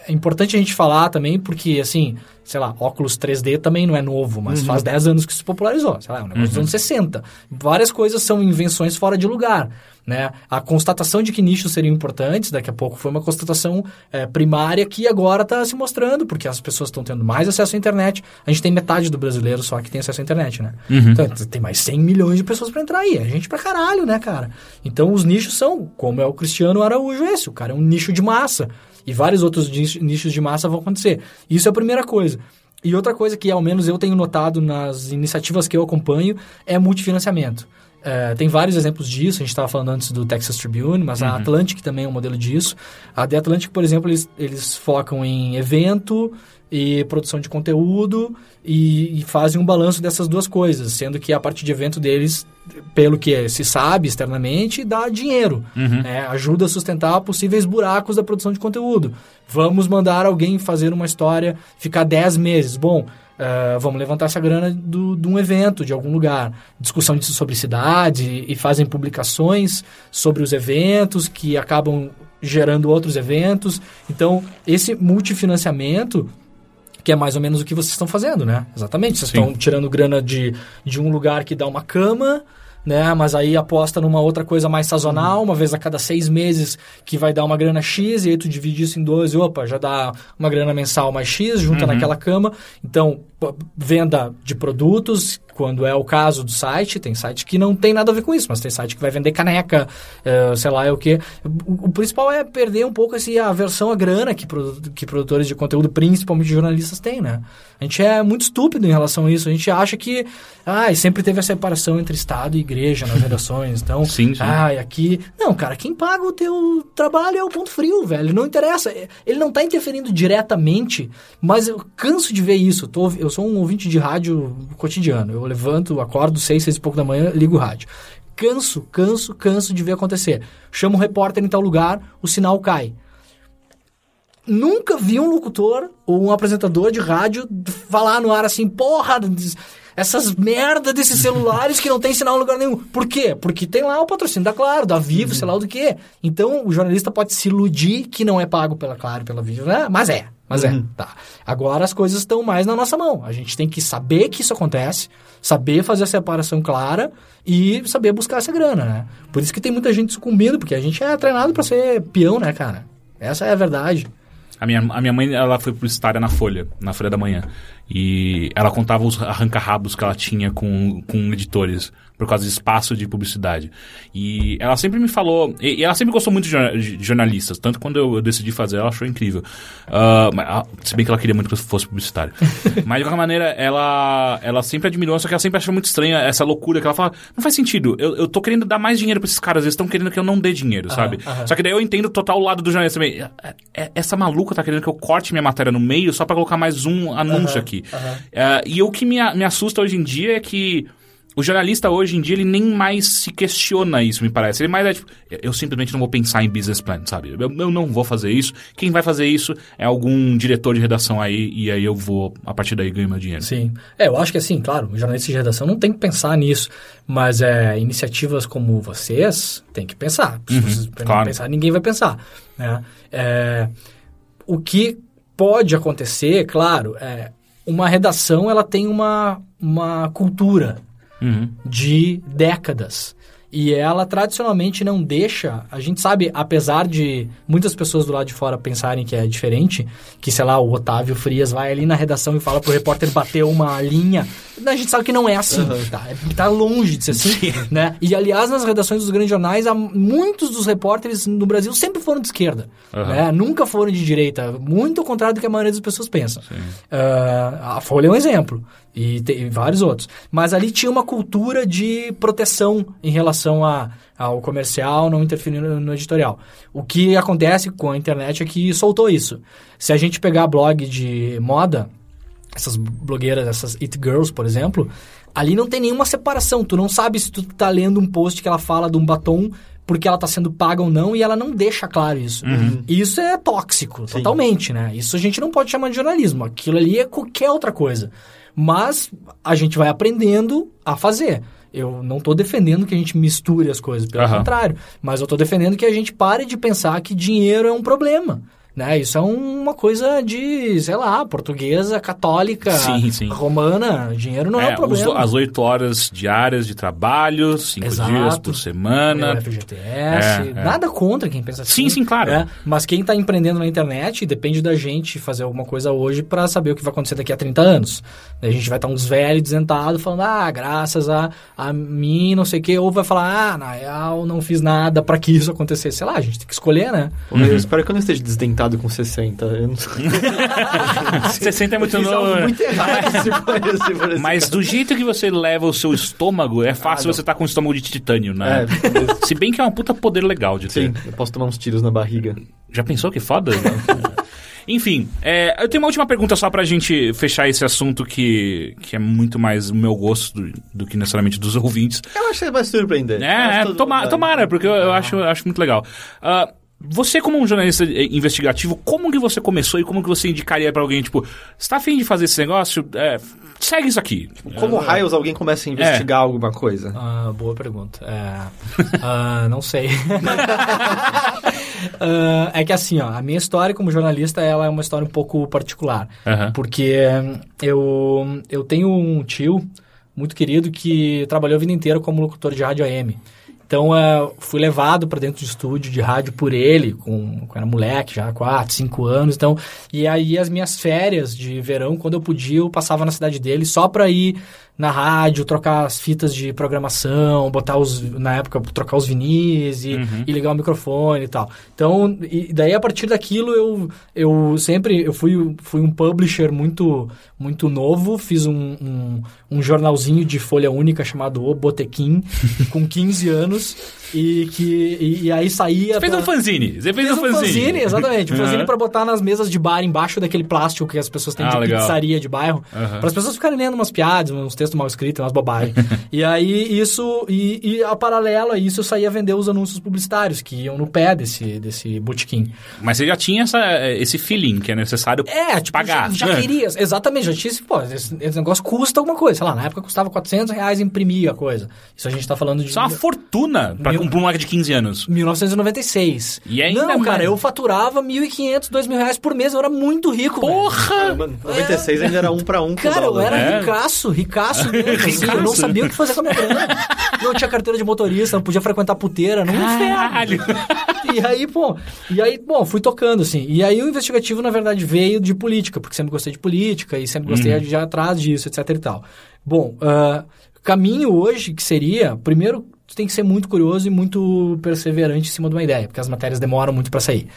é importante a gente falar também porque, assim, sei lá, óculos 3D também não é novo, mas uhum. faz 10 anos que se popularizou, sei lá, é um negócio uhum. dos anos 60. Várias coisas são invenções fora de lugar. Né? A constatação de que nichos seriam importantes, daqui a pouco, foi uma constatação é, primária que agora está se mostrando, porque as pessoas estão tendo mais acesso à internet. A gente tem metade do brasileiro só que tem acesso à internet, né? Uhum. Então, tem mais 100 milhões de pessoas para entrar aí. É gente pra caralho, né, cara? Então, os nichos são, como é o Cristiano Araújo esse, o cara é um nicho de massa. E vários outros nichos de massa vão acontecer. Isso é a primeira coisa. E outra coisa que, ao menos, eu tenho notado nas iniciativas que eu acompanho é multifinanciamento. É, tem vários exemplos disso, a gente estava falando antes do Texas Tribune, mas uhum. a Atlantic também é um modelo disso. A The Atlantic, por exemplo, eles, eles focam em evento e produção de conteúdo e, e, fazem um balanço dessas duas coisas, sendo que a parte de evento deles, pelo que se sabe externamente, dá dinheiro, uhum. né? ajuda a sustentar possíveis buracos da produção de conteúdo. Vamos mandar alguém fazer uma história, ficar 10 meses. Bom, Uh, vamos levantar essa grana do, de um evento, de algum lugar. Discussão sobre cidade e fazem publicações sobre os eventos que acabam gerando outros eventos. Então, esse multifinanciamento que é mais ou menos o que vocês estão fazendo, né? Exatamente. Vocês Sim. estão tirando grana de, de um lugar que dá uma cama né? Mas aí aposta numa outra coisa mais sazonal, uma vez a cada seis meses, que vai dar uma grana X, e aí tu divide isso em 12, opa, já dá uma grana mensal mais X, junta naquela cama. Então, venda de produtos, quando é o caso do site, tem site que não tem nada a ver com isso, mas tem site que vai vender caneca, eh, sei lá, é o quê. O, principal é perder um pouco esse, a versão, a grana que, que produtores de conteúdo, principalmente jornalistas, têm, né? A gente é muito estúpido em relação a isso. A gente acha que, ah, sempre teve a separação entre Estado e igreja nas [laughs] redações, então, Sim, sim. ah, e aqui... Não, cara, quem paga o teu trabalho é o ponto frio, velho. Não interessa. Ele não tá interferindo diretamente, mas eu canso de ver isso. Eu, tô- eu sou um ouvinte de rádio cotidiano. Eu levanto, acordo seis, seis e pouco da manhã, ligo o rádio. Canso, canso, canso de ver acontecer. Chamo um repórter em tal lugar, o sinal cai. Nunca vi um locutor ou um apresentador de rádio falar no ar assim, porra, essas merda desses celulares que não tem sinal em lugar nenhum. Por quê? Porque tem lá o patrocínio da Claro, da Vivo, sei lá o do quê. Então o jornalista pode se iludir que não é pago pela Claro, pela Vivo, né? Mas é, mas é. Tá. Agora as coisas estão mais na nossa mão. A gente tem que saber que isso acontece, saber fazer a separação clara e saber buscar essa grana, né? Por isso que tem muita gente sucumbindo, porque a gente é treinado para ser peão, né, cara? Essa é a verdade. A minha, a minha mãe, ela foi publicitária na Folha, na Folha da Manhã. E ela contava os arranca-rabos que ela tinha com, com editores, por causa de espaço de publicidade. E ela sempre me falou... E, ela sempre gostou muito de, jorna- de jornalistas, tanto quando eu, decidi fazer, ela achou incrível. Ah, mas, ah, se bem que ela queria muito que eu fosse publicitário. [laughs] mas, de qualquer maneira, ela, ela sempre admirou, só que ela sempre achou muito estranha essa loucura que ela fala, não faz sentido, eu, eu tô querendo dar mais dinheiro pra esses caras, eles estão querendo que eu não dê dinheiro, sabe? Só que daí eu entendo total o lado do jornalista também. É- é- Essa maluca tá querendo que eu corte minha matéria no meio só pra colocar mais um anúncio aqui. Aham. É, e o que me, me assusta hoje em dia é que o jornalista hoje em dia ele nem mais se questiona isso, me parece. Ele mais é tipo, eu- simplesmente não vou pensar em business plan, sabe? Eu, eu não vou fazer isso. Quem vai fazer isso é algum diretor de redação aí e aí eu vou, a partir daí, ganhar meu dinheiro. Sim. É, eu acho que assim, claro, o jornalista de redação não tem que pensar nisso, mas é, iniciativas como vocês tem que pensar. Se vocês não Uhum, claro. pensar, ninguém vai pensar. Né? É, o que pode acontecer, claro, é uma redação ela tem uma, uma cultura Uhum. de décadas. E ela tradicionalmente não deixa. A gente sabe, apesar de muitas pessoas do lado de fora pensarem que é diferente, que, sei lá, o Otávio Frias vai ali na redação e fala pro repórter bater uma linha. A gente sabe que não é assim, tá? É- Tá longe de ser assim, né? E, aliás, nas redações dos grandes jornais, muitos dos repórteres no Brasil sempre foram de esquerda, Aham. né? Nunca foram de direita. Muito ao contrário do que a maioria das pessoas pensa. Ah, a Folha é um exemplo. E tem vários outros. Mas ali tinha uma cultura de proteção em relação a, ao comercial, não interferir no, no editorial. O que acontece com a internet é que soltou isso. Se a gente pegar blog de moda, essas blogueiras, essas it girls, por exemplo, ali não tem nenhuma separação. Tu não sabe se tu tá lendo um post que ela fala de um batom porque ela tá sendo paga ou não e ela não deixa claro isso. E isso é tóxico, totalmente, né? Isso a gente não pode chamar de jornalismo. Aquilo ali é qualquer outra coisa. Mas a gente vai aprendendo a fazer. Eu não estou defendendo que a gente misture as coisas, pelo Aham. contrário. Mas eu estou defendendo que a gente pare de pensar que dinheiro é um problema. Né? Isso é uma coisa de, sei lá, portuguesa, católica, Sim, sim. romana. Dinheiro não é, um os- problema. as oito horas diárias de trabalho, cinco Exato. dias por É, semana. o FGTS, É, é. nada contra quem pensa assim. Sim, sim, claro. né? Mas quem está empreendendo na internet, depende da gente fazer alguma coisa hoje para saber o que vai acontecer daqui a 30 anos. Daí A gente vai estar uns velhos desentados falando, ah, graças a, a mim, não sei o quê. Ou vai falar, ah, na real, não fiz nada para que isso acontecesse. Sei lá, a gente tem que escolher, né? Eu espero que eu não esteja desdentado com 60. Eu não 60 [laughs] é muito algo novo. muito errado [laughs] se for, se for esse Mas do jeito que você leva o seu estômago, é fácil não. você estar com o estômago de titânio, né? É, Se bem que é um puta poder legal de ter. sim, eu posso tomar uns tiros na barriga. Já pensou que foda? [laughs] Enfim, é, eu tenho uma última pergunta só pra gente fechar esse assunto que, que é muito mais o meu gosto do, do que necessariamente dos ouvintes. Eu acho que vai se surpreender. É, é, toma- tomara, porque eu, eu acho, eu acho muito legal. Ah, você, como um jornalista eh, investigativo, como que você começou e como que você indicaria pra alguém, tipo, você tá afim de fazer esse negócio? É, segue isso aqui. Como raios alguém começa a investigar alguma coisa? Ah, boa pergunta. É, [laughs] ah, não sei. [laughs] Ah, é que assim, ó, a minha história como jornalista ela é uma história um pouco particular. Aham. Porque hum, eu, eu tenho um tio muito querido que trabalhou a vida inteira como locutor de rádio AM. Então, uh, fui levado para dentro do estúdio de rádio por ele, com, com era moleque já, 4, 5 anos. Então, e aí as minhas férias de verão, quando eu podia, eu passava na cidade dele só para ir na rádio, trocar as fitas de programação, botar os, na época, trocar os vinis e, uhum. e ligar o microfone e tal. Então, e daí a partir daquilo eu, eu sempre, eu fui, fui um publisher muito, muito novo, fiz um, um, um jornalzinho de folha única chamado O Botequim, [laughs] com 15 anos, e que e, e aí saía... Você fez pra... um fanzine, você fez, fez um fanzine. fanzine exatamente, um fanzine uhum. para botar nas mesas de bar embaixo daquele plástico que as pessoas têm ah, de legal. pizzaria de bairro, uhum. para as pessoas ficarem lendo umas piadas, uns textos texto mal escrito, umas bobagens. [laughs] e aí isso, e, e a paralelo a isso eu saía vender os anúncios publicitários que iam no pé desse, desse botequim. Mas você já tinha essa, esse feeling que é necessário é, tipo, pagar. Já, já queria, [laughs] exatamente, já tinha esse, pô, esse, esse, negócio custa alguma coisa. Sei lá, na época custava 400 reais imprimir a coisa. Isso a gente tá falando de... Isso é uma fortuna pra um moleque de 15 anos. 1996. E ainda, Não, cara, eu faturava 1.500, 2.000 reais por mês, eu era muito rico, Porra! Velho. 96 é. ainda era um pra um. Cara, eu era é. ricaço, ricaço mesmo. [laughs] Assim, eu não sabia o que fazer com a minha grana. Não tinha carteira de motorista, não podia frequentar puteira, não Caralho. E aí, pô, e aí, bom, fui tocando, assim. E aí o investigativo, na verdade, veio de política, porque sempre gostei de política e sempre gostei uhum. de ir atrás disso, etc e tal. Bom, uh, caminho hoje que seria, primeiro, tu tem que ser muito curioso e muito perseverante em cima de uma ideia, porque as matérias demoram muito para sair.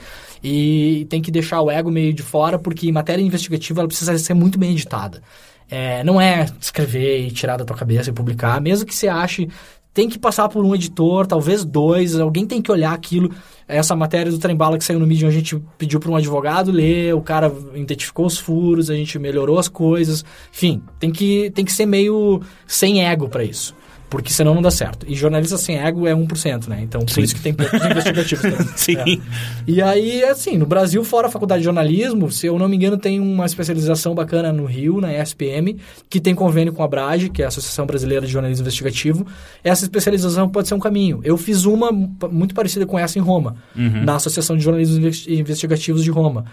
E tem que deixar o ego meio de fora, porque matéria investigativa ela precisa ser muito bem editada. É, não é escrever e tirar da tua cabeça e publicar, mesmo que você ache tem que passar por um editor, talvez dois, alguém tem que olhar aquilo. Essa matéria do Trembala que saiu no Medium, a gente pediu para um advogado ler, o cara identificou os furos, a gente melhorou as coisas. Enfim, tem que, tem que ser meio sem ego para isso. Porque senão não dá certo. E jornalista sem ego é 1%, né? Então, por Sim. isso que tem poucos investigativos. Né? [laughs] Sim. É. E aí, assim, no Brasil, fora a faculdade de jornalismo, se eu não me engano, tem uma especialização bacana no Rio, na ESPM, que tem convênio com a Brage, que é a Associação Brasileira de Jornalismo Investigativo. Essa especialização pode ser um caminho. Eu fiz uma muito parecida com essa em Roma, uhum. na Associação de Jornalismo Investigativos de Roma.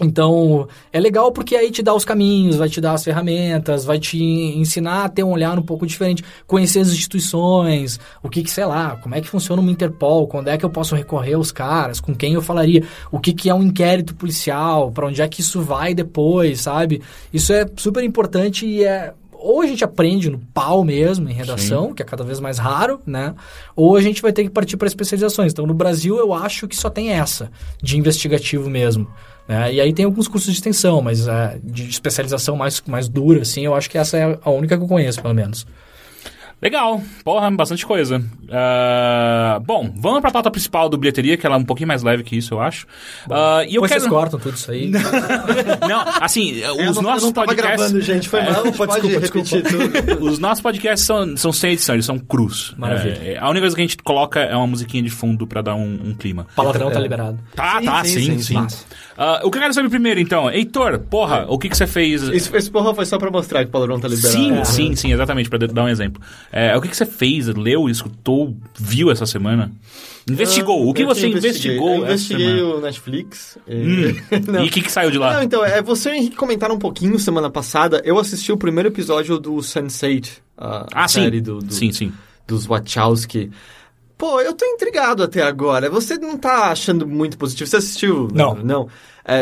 Então, é legal porque aí te dá os caminhos, vai te dar as ferramentas, vai te ensinar a ter um olhar um pouco diferente, conhecer as instituições, o que que, sei lá, como é que funciona uma Interpol, quando é que eu posso recorrer aos caras, com quem eu falaria, o que que é um inquérito policial, para onde é que isso vai depois, sabe? Isso é super importante e é ou a gente aprende no pau mesmo, em redação, Sim. que é cada vez mais raro, né? Ou a gente vai ter que partir para especializações. Então, no Brasil, eu acho que só tem essa, de investigativo mesmo. Né? E aí tem alguns cursos de extensão, mas uh, de especialização mais, mais dura, assim, eu acho que essa é a única que eu conheço, pelo menos. Legal, porra, bastante coisa. Uh, bom, vamos pra pauta principal do bilheteria, que ela é um pouquinho mais leve que isso, eu acho. Uh, e eu quero... vocês cortam tudo isso aí. não, [laughs] assim, os não, nossos podcasts. Gravando, gente, foi é, mal. [laughs] Pode, pode repetir tudo. Os nossos podcasts são, são sem edição, eles são crus. Maravilha. É, a única coisa que a gente coloca é uma musiquinha de fundo pra dar um, um clima. Palavrão é. tá liberado. Tá, sim, tá, sim, sim. sim, sim. Uh, o que eu quero saber primeiro, então, Heitor, porra, o que, que você fez? Esse, esse porra foi só pra mostrar que o palavrão tá liberado. Sim, sim, sim, exatamente, pra dar um exemplo. É, o que, que você fez? leu, escutou, viu essa semana? Investigou. O que você investigou? Eu investiguei o Netflix. Hum. [laughs] e o que, que saiu de lá? Não, então, é, você e o Henrique comentaram um pouquinho semana passada. Eu assisti o primeiro episódio do Sense8, a ah, série sim. Do, do, sim, sim. dos Wachowski. Pô, eu tô intrigado até agora. Você não tá achando muito positivo? Você assistiu? Não. Não.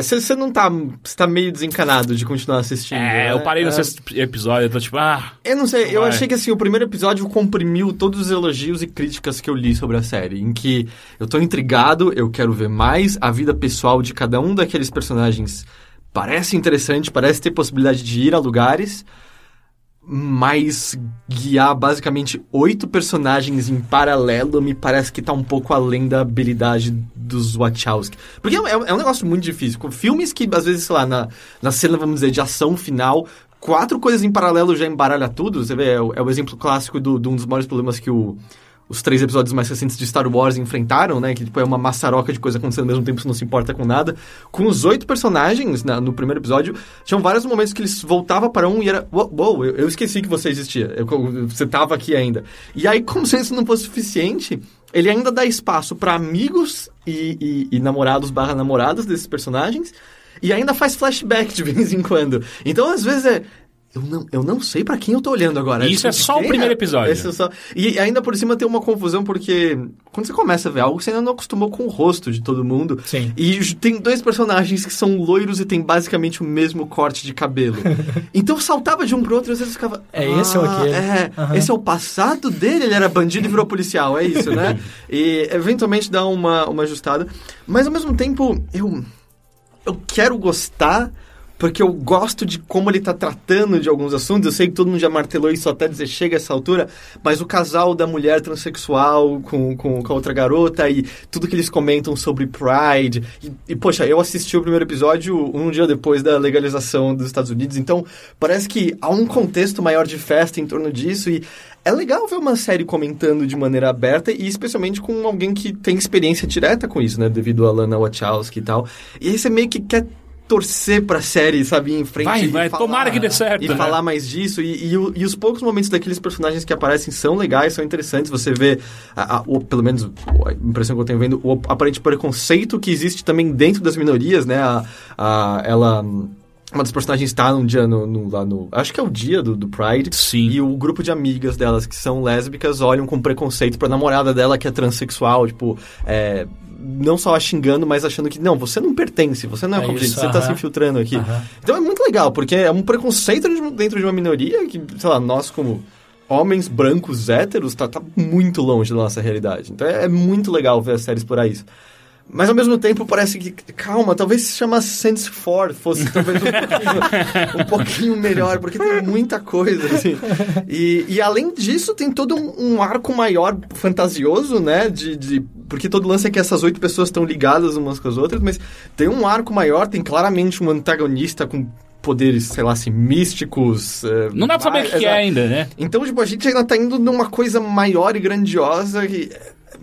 Você é, não tá. Você tá meio desencanado de continuar assistindo. É, né? eu parei no é... sexto episódio, eu tô tipo, ah. Eu não sei, eu achei que assim, o primeiro episódio comprimiu todos os elogios e críticas que eu li sobre a série. Em que eu tô intrigado, eu quero ver mais a vida pessoal de cada um daqueles personagens. Parece interessante, parece ter possibilidade de ir a lugares mas guiar basicamente oito personagens em paralelo me parece que tá um pouco além da habilidade dos Wachowski. Porque é, é, é um negócio muito difícil. Com filmes que, às vezes, sei lá, na, na cena, vamos dizer, de ação final, quatro coisas em paralelo já embaralha tudo. Você vê, é, o, é o exemplo clássico do, de um dos maiores problemas que o os três episódios mais recentes de Star Wars enfrentaram, né? Que tipo, é uma maçaroca de coisa acontecendo ao mesmo tempo, você não se importa com nada. Com os oito personagens na, no primeiro episódio, tinham vários momentos que eles voltavam para um e era. Uou, wow, eu, eu, esqueci que você existia. Eu, você tava aqui ainda. E aí, como se isso não fosse suficiente, ele ainda dá espaço para amigos e, e, e namorados barra namoradas desses personagens. E ainda faz flashback de vez em quando. Então, às vezes, é eu não, eu não sei pra quem eu tô olhando agora. Isso é só o primeiro episódio. Esse é só- E ainda por cima tem uma confusão, porque quando você começa a ver algo, você ainda não acostumou com o rosto de todo mundo. Sim. E tem dois personagens que são loiros e tem basicamente o mesmo corte de cabelo. [laughs] então saltava de um pro outro e às vezes ficava. É, esse ou "Ah, aquele?" É, Aham. esse é o passado dele, ele era bandido e virou policial, é isso, né? [laughs] e eventualmente dá uma, uma ajustada. Mas ao mesmo tempo, eu eu quero gostar porque eu gosto de como ele tá tratando de alguns assuntos. Eu sei que todo mundo já martelou isso até dizer chega a essa altura, mas o casal da mulher transexual com, com, com a outra garota e tudo que eles comentam sobre Pride. E, e, poxa, eu assisti o primeiro episódio um dia depois da legalização dos Estados Unidos, então parece que há um contexto maior de festa em torno disso e é legal ver uma série comentando de maneira aberta e especialmente com alguém que tem experiência direta com isso, né? Devido a Lana Wachowski e tal. E aí você meio que quer torcer pra série, sabe, ir em frente Vai, e vai, falar- tomara que dê certo, E né? falar mais disso. E, e, e os poucos momentos daqueles personagens que aparecem são legais, são interessantes. Você vê, a- a- o- pelo menos a impressão que eu tenho vendo, o aparente preconceito que existe também dentro das minorias, né? A- ela... Uma das personagens está num dia no, no- lá no. Acho que é o dia do, do Pride. Sim. E o grupo de amigas delas que são lésbicas olham com preconceito pra namorada dela que é transexual, tipo, é, não só a xingando, mas achando que, não, você não pertence, você não é, É como gente, isso, você tá aham. se infiltrando aqui. Aham. Então é muito legal, porque é um preconceito de- dentro de uma minoria que, sei lá, nós como homens brancos héteros, tá, tá muito longe da nossa realidade. Então é, é muito legal ver a série explorar isso. Mas ao mesmo tempo parece que, calma, talvez se chamasse Sense 4 fosse [laughs] talvez um pouquinho, um pouquinho melhor, porque tem muita coisa, assim. E, e além disso, tem todo um, um arco maior fantasioso, né? De, de, porque todo lance é que essas oito pessoas estão ligadas umas com as outras, mas tem um arco maior, tem claramente um antagonista com poderes, sei lá, assim, místicos. eh, Não dá pra saber o que, que é ainda, né? Então, tipo, a gente ainda tá indo numa coisa maior e grandiosa que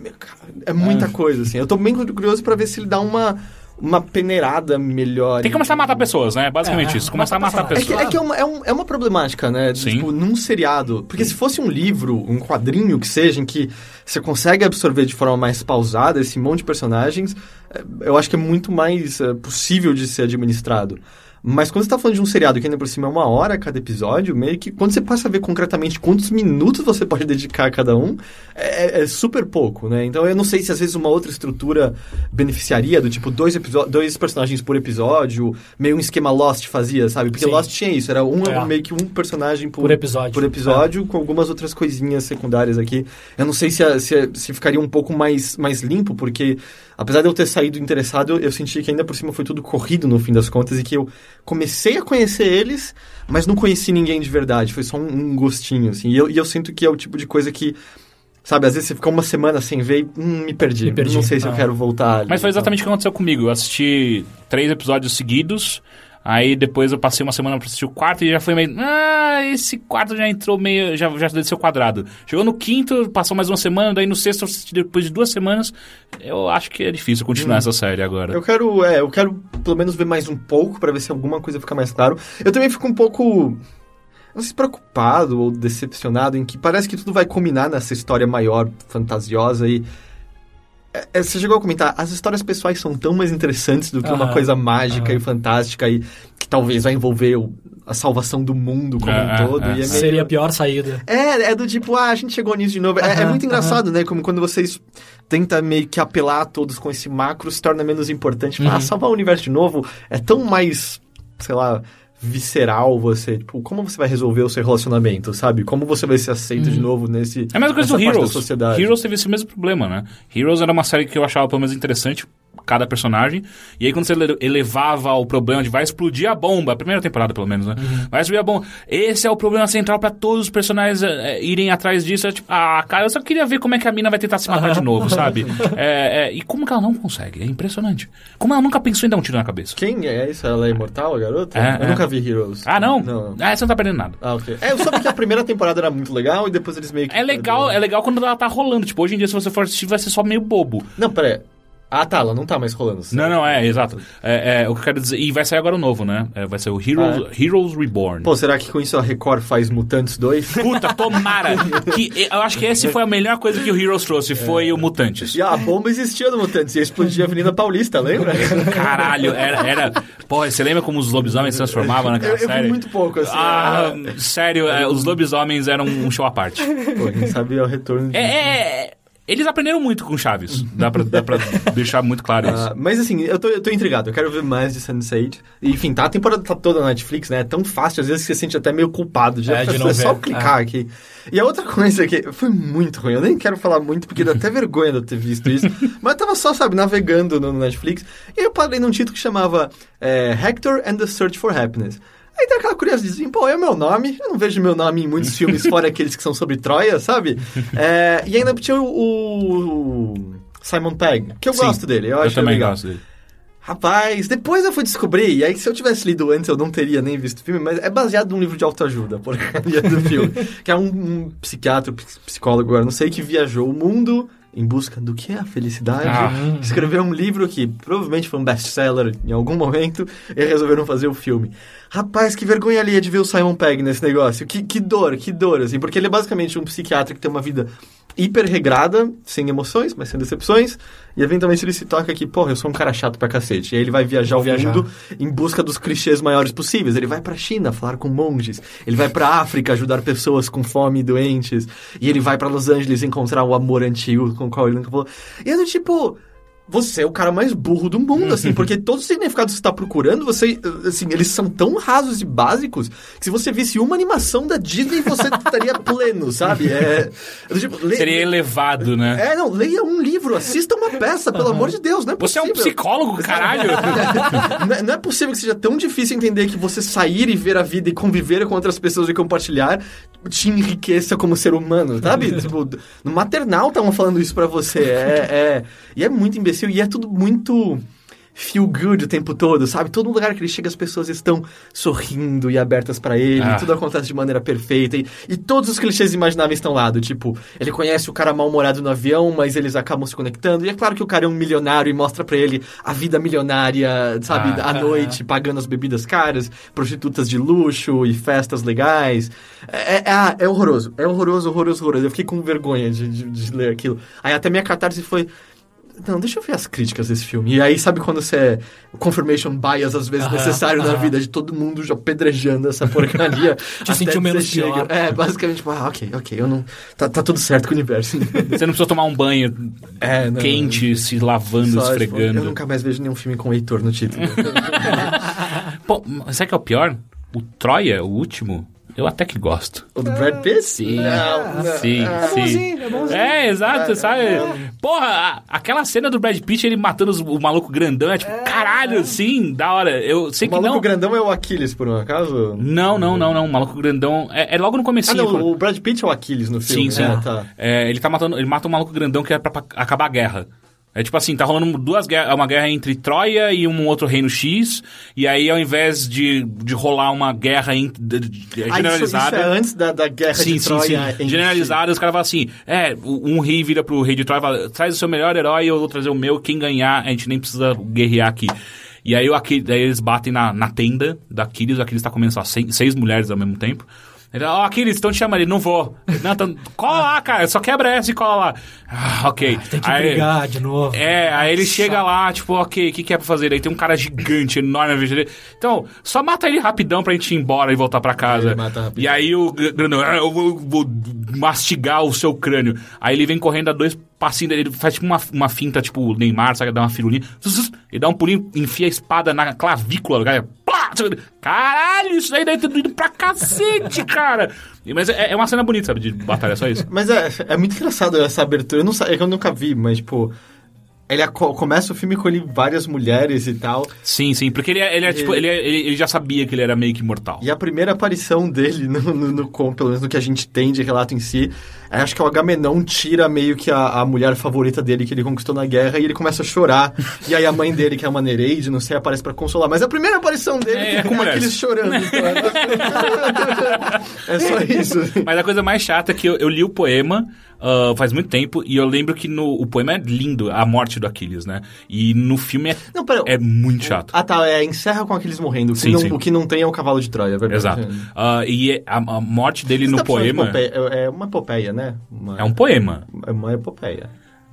é, é muita coisa, assim. Eu tô bem curioso pra ver se ele dá uma, uma peneirada melhor. Tem que começar a matar pessoas, né? Basicamente É, isso. Começar a matar matar É pessoas. que, é, que é, uma, é, um- é uma problemática, né? Sim. Tipo, num seriado. Porque se fosse um livro, um quadrinho que seja, em que você consegue absorver de forma mais pausada esse monte de personagens, é, eu acho que é muito mais é, possível de ser administrado. Mas quando você tá falando de um seriado que ainda por cima é uma hora cada episódio, meio que quando você passa a ver concretamente quantos minutos você pode dedicar a cada um, é, é super pouco, né? Então eu não sei se às vezes uma outra estrutura beneficiaria, do tipo dois, dois personagens por episódio, meio um esquema Lost fazia, sabe? Porque Sim. Lost tinha isso, era um É. meio que um personagem por, Por episódio. por episódio, com algumas outras coisinhas secundárias aqui. Eu não sei se, a- se, a- se ficaria um pouco mais, mais limpo, porque apesar de eu ter saído interessado, eu, eu senti que ainda por cima foi tudo corrido no fim das contas e que eu comecei a conhecer eles, mas não conheci ninguém de verdade. Foi só um, um gostinho, assim. E eu, e eu sinto que é o tipo de coisa que. Sabe, às vezes você fica uma semana sem ver e hum, me perdi. Me perdi. Não sei se eu Ah. quero voltar. ali. Mas foi exatamente o que aconteceu comigo. Eu assisti três episódios seguidos. Aí depois eu passei uma semana pra assistir o quarto e já foi meio. Ah, esse quarto já entrou meio. Já, já desceu quadrado. Chegou no quinto, passou mais uma semana, daí no sexto depois de duas semanas. Eu acho que é difícil continuar essa série agora. Eu quero, é, eu quero pelo menos ver mais um pouco pra ver se alguma coisa fica mais claro. Eu também fico um pouco não sei se preocupado ou decepcionado em que parece que tudo vai culminar nessa história maior, fantasiosa e é, é, você chegou a comentar, as histórias pessoais são tão mais interessantes do que uma coisa mágica e fantástica e talvez vai envolver o- a salvação do mundo como É, um todo. é, e é meio- Seria a pior saída. é, é do tipo, ah, a gente chegou nisso de novo. É, é muito engraçado, né? Como quando vocês tentam meio que apelar a todos com esse macro, se torna menos importante. Tipo, Uhum. Ah, salvar o universo de novo é tão mais, sei lá, visceral você. Tipo, como você vai resolver o seu relacionamento, sabe? Como você vai ser aceito de novo nesse. É a mesma coisa do Heroes. sociedade. Heroes teve esse mesmo problema, né? Heroes era uma série que eu achava pelo menos interessante, cada personagem. E aí quando você ele- elevava o problema de vai explodir a bomba, a primeira temporada pelo menos, né? Uhum. Vai explodir a bomba. Esse é o problema central pra todos os personagens é, irem atrás disso. É tipo, ah, cara, eu só queria ver como é que a mina vai tentar se matar de novo, sabe? [laughs] É, é, e como que ela não consegue? É impressionante. Como ela nunca pensou em dar um tiro na cabeça. Quem é isso? Ela é imortal, a garota? É, eu é. nunca vi Heroes. Ah, não? Não. Ah, você não tá perdendo nada. Ah, ok. É, eu soube que a primeira temporada era muito legal e depois eles meio que. É legal, é legal quando ela tá rolando. Tipo, hoje em dia, se você for assistir, vai ser só meio bobo. Não, pera aí. Ah, tá, ela não tá mais rolando. Não, não, é, exato. É, é, o que eu quero dizer. E vai sair agora o novo, né? É, vai ser o Heroes, Heroes Reborn. Pô, será que com isso a Record faz Mutantes 2? [laughs] Puta, tomara! que, eu acho que esse foi a melhor coisa que o Heroes trouxe, foi o Mutantes. E a bomba existia no Mutantes, ia explodir a Avenida Paulista, lembra? Caralho, era, era. Pô, você lembra como os lobisomens se transformavam naquela Eu, eu série? vi muito pouco, assim. Ah, sério, é, os lobisomens eram um show à parte. Pô, quem sabe é o retorno de... É, é, é, eles aprenderam muito com Chaves. Dá pra, dá pra deixar muito claro isso. Ah, mas assim, eu tô, eu tô intrigado, eu quero ver mais de Sense8. E, enfim, tá, a temporada tá toda na Netflix, né? É tão fácil, às vezes que você se sente até meio culpado. De, É, de é não só ver. clicar aqui. E a outra coisa que foi muito ruim, eu nem quero falar muito, porque dá até vergonha de eu ter visto isso. [laughs] mas eu tava só, sabe, navegando no Netflix, e eu parei num título que chamava é, Hector and the Search for Happiness. Aí tem aquela curiosidade, pô, é o meu nome, eu não vejo meu nome em muitos [laughs] filmes, fora aqueles que são sobre Troia, sabe? É, e ainda tinha o, o Simon Pegg, que eu Sim, gosto dele, eu Eu acho também legal. gosto dele. Rapaz, depois eu fui descobrir, e aí se eu tivesse lido antes eu não teria nem visto o filme, mas é baseado num livro de autoajuda, [laughs] porcaria do filme. que é um, um psiquiatra, ps- psicólogo, agora não sei, que viajou o mundo em busca do que é a felicidade. Ah. Escreveu um livro que provavelmente foi um best-seller em algum momento, e resolveram fazer o filme. Rapaz, que vergonha ali de ver o Simon Pegg nesse negócio. Que, que dor, que dor, assim, porque ele é basicamente um psiquiatra que tem uma vida hiper regrada, sem emoções, mas sem decepções, e eventualmente ele se toca que, porra, eu sou um cara chato pra cacete. E aí ele vai viajar o Viajar. mundo em busca dos clichês maiores possíveis. Ele vai pra China falar com monges, ele vai pra África ajudar pessoas com fome e doentes, e ele vai pra Los Angeles encontrar o amor antigo com o qual ele nunca falou. E é do tipo, você é o cara mais burro do mundo, assim, [laughs] porque todos os significados que você está procurando, você, assim, eles são tão rasos e básicos que se você visse uma animação da Disney, você [laughs] estaria pleno, sabe? É, tipo, le- Seria elevado, né? É, não, leia um livro, assista uma peça, pelo amor de Deus, não é Você é um possível. psicólogo, caralho! [laughs] não, é, não é possível que seja tão difícil entender que você sair e ver a vida e conviver com outras pessoas e compartilhar te enriqueça como ser humano, sabe? [laughs] tipo, no maternal estavam falando isso pra você. É, é, e é muito imbecil e é tudo muito feel good o tempo todo, sabe? Todo lugar que ele chega as pessoas estão sorrindo e abertas pra ele, Ah. tudo acontece de maneira perfeita e, e todos os clichês imagináveis estão lá, do tipo, ele conhece o cara mal-humorado no avião, mas eles acabam se conectando e é claro que o cara é um milionário e mostra pra ele a vida milionária, sabe, Ah. à noite, [laughs] pagando as bebidas caras, prostitutas de luxo e festas legais. É, é, ah, é horroroso, é horroroso, horroroso, horroroso. Eu fiquei com vergonha de, de- de ler aquilo. Aí até minha catarse foi. Não, deixa eu ver as críticas desse filme. E aí, sabe quando você é o confirmation bias, às vezes, necessário na vida, de todo mundo já pedrejando essa porcaria. [laughs] até sentiu menos chega- pior. É, basicamente, tipo, ah, ok, ok, eu não. Tá, tá tudo certo com o universo. Você não precisa tomar um banho É, não. quente, se lavando, Só, tipo, esfregando. eu nunca mais vejo nenhum filme com Heitor no título. [laughs] Pô, sabe o que é o pior? O Troia, o último, eu até que gosto. o do Brad Pitt? Sim. Não, não. Sim, Ah, sim. bonzinho, é bonzinho. É, exato, sabe? Porra, a- aquela cena do Brad Pitt, ele matando os- o maluco grandão, é tipo, caralho, sim, da hora. Eu sei O que maluco não. grandão é o Aquiles, por um acaso? Não, não, não, não. O maluco grandão. É, é logo no Ah, comecinho. não, quando- o Brad Pitt é o Aquiles no filme. Sim, sim. Ah, tá. É, ele tá matando. Ele mata um maluco grandão que é pra, pra acabar a guerra. É tipo assim, tá rolando duas guerras, uma guerra entre Troia e um outro reino X, e aí ao invés de, de rolar uma guerra em- de- de- de- Ah, isso, generalizada. isso é antes da, da guerra Sim, de sim, Troia. sim. Generalizada, os caras falam assim: é, um rei vira pro rei de Troia e fala, traz o seu melhor herói, eu vou trazer o meu, quem ganhar, a gente nem precisa guerrear aqui. E aí, o Aquiles, daí eles batem na, na tenda da Aquiles, o Aquiles tá comendo só seis, seis mulheres ao mesmo tempo. Ele fala, ó, Aquiles, então te chama ele, não vou. Não, então, cola lá, cara, só quebra essa e cola lá. Ah, ok. Tem que Aí- brigar de novo. é, aí ele chega lá, tipo, ok, o que, que é pra fazer? Aí tem um cara gigante, enorme na frente dele. Então, só mata ele rapidão pra gente ir embora e voltar pra casa. Mata rapidão. E aí o gr- grandão, "Ah, eu vou, vou mastigar o seu crânio. Aí ele vem correndo a dois passinhos dele, ele faz tipo uma, uma finta, tipo o Neymar, sabe? Dá uma firulinha. Ele dá um pulinho, enfia a espada na clavícula do cara. Caralho, isso aí deve ter doído pra cacete, cara. Mas é, é uma cena bonita, sabe? De batalha, só isso. Mas é, é muito engraçado essa abertura. Eu não é que eu nunca vi, mas, tipo. Ele começa o filme com ele várias mulheres e tal. Sim, sim, porque ele é, ele é tipo, ele, é- ele, ele já sabia que ele era meio que imortal. E a primeira aparição dele, no, no, no com- pelo menos no que a gente tem de relato em si, é, acho que o Agamenon tira meio que a, a mulher favorita dele que ele conquistou na guerra e ele começa a chorar. e aí a mãe dele, que é uma Nereide, não sei, aparece pra consolar. Mas a primeira aparição dele É, é, com aqueles chorando. [laughs] então é, é só isso. [laughs] Mas a coisa mais chata é que eu, eu li o poema ah, faz muito tempo e eu lembro que no, o poema é lindo, a morte do Aquiles, né? E no filme é, Não, pera, é muito chato. Ah, tá. É, encerra com aqueles morrendo. O que, Sim, não, sim. o que não tem é o cavalo de Troia, é verdade. Exato. Ah, e é- a, a morte dele Você no tá de poema epopeia- É é uma epopeia, né? Uma, é um poema. é uma epopeia.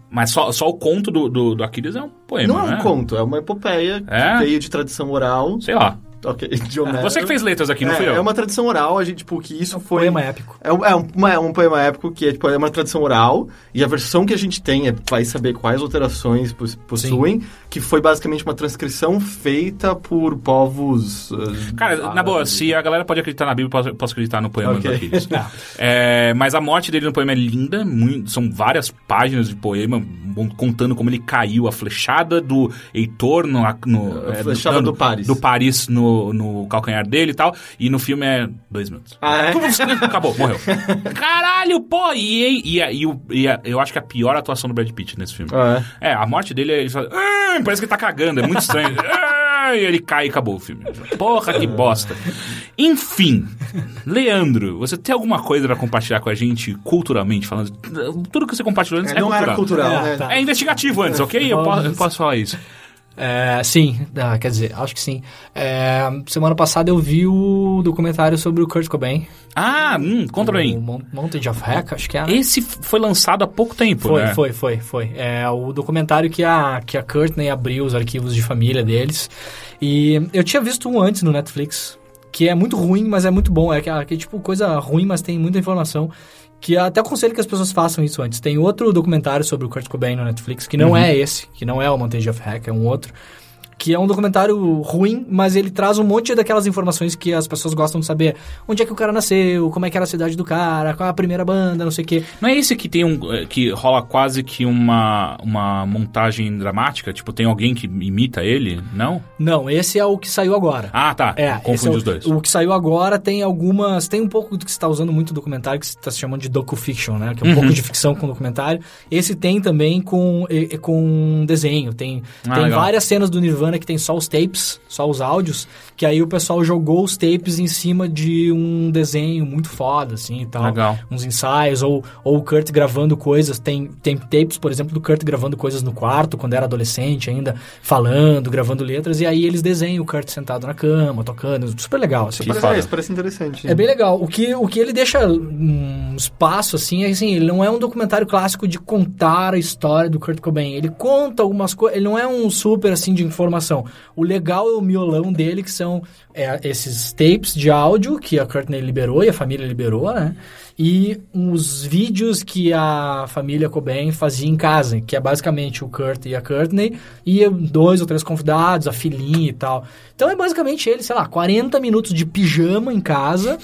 Mas só, só o conto do, do, do Aquiles é um poema, não é um né? conto, é uma epopeia É? que veio de tradição oral. Sei lá. Ok, [laughs] de Homero. Você que fez letras aqui, não é, fui eu. É uma tradição oral, a gente, tipo, que isso foi... Poema épico. É um, é um, uma- um poema épico que é, tipo, é uma tradição oral, e a versão que a gente tem é, vai saber quais alterações pos- possuem, que foi basicamente uma transcrição feita por povos... ah, Cara, na boa, se a galera pode acreditar na Bíblia, eu posso, posso acreditar no poema Ok. do Aquiles. É, mas a morte dele no poema é linda, muito- são várias páginas de poema contando como ele caiu, a flechada do Heitor no... no A é, flechada no- do Paris. Do Paris no, no calcanhar dele e tal, e no filme é dois minutos. Ah, é? Acabou, morreu. [laughs] Caralho, pô! E, e, e, e eu acho que a pior atuação do Brad Pitt nesse filme. Ah, é? É, a morte dele, ele fala, parece que ele tá cagando, é muito estranho. [laughs] E ele cai e acabou o filme. Porra, que bosta. Enfim, Leandro, você tem alguma coisa pra compartilhar com a gente culturalmente, falando? Tudo que você compartilhou antes é, não cultural. era cultural, É, né? tá. É investigativo antes, ok? Eu posso, eu posso falar isso. É, sim, ah, quer dizer, acho que sim. É, semana passada eu vi o documentário sobre o Kurt Cobain. Ah, hum, conta pra O mim. Mon- Mountain of Heck, acho que é. Esse f- foi lançado há pouco tempo, Foi, né? foi, foi, foi. É o documentário que a, que a Courtney abriu os arquivos de família deles. E eu tinha visto um antes no Netflix, que é muito ruim, mas é muito bom. É que, é que tipo coisa ruim, mas tem muita informação. Que até aconselho que as pessoas façam isso antes. Tem outro documentário sobre o Kurt Cobain no Netflix, que não é esse, que não é o Montage of Heck, é um outro. Que é um documentário ruim, mas ele traz um monte daquelas informações que as pessoas gostam de saber. Onde é que o cara nasceu, como é que era a cidade do cara, qual é a primeira banda, não sei o quê. Não é esse que tem um. eh, que rola quase que uma, uma montagem dramática? Tipo, tem alguém que imita ele? Não? Não, esse é o que saiu agora. Ah, tá. É, Confundi é os dois. O que saiu agora tem algumas. Tem um pouco do que você está usando muito documentário, que você está se chamando de docu-fiction, né? Que é um Uhum. pouco de ficção com documentário. Esse tem também com, com desenho. Tem, Ah, tem legal. várias cenas do Nirvana que tem só os tapes, só os áudios, que aí o pessoal jogou os tapes em cima de um desenho muito foda, assim e tal. Legal. Uns ensaios, ou, ou o Kurt gravando coisas. Tem, tem tapes, por exemplo, do Kurt gravando coisas no quarto, quando era adolescente ainda, falando, gravando letras, e aí eles desenham o Kurt sentado na cama, tocando. Super legal. Assim, Que Parece, é, isso parece interessante. é bem legal. O que, o que ele deixa um espaço, assim, é assim, ele não é um documentário clássico de contar a história do Kurt Cobain. Ele conta algumas coisas, ele não é um super, assim, de informação. O legal é o miolão dele, que são é, esses tapes de áudio que a Courtney liberou e a família liberou, né? E os vídeos que a família Cobain fazia em casa, que é basicamente o Kurt e a Courtney, e dois ou três convidados, a filhinha e tal. Então é basicamente ele, sei lá, 40 minutos de pijama em casa,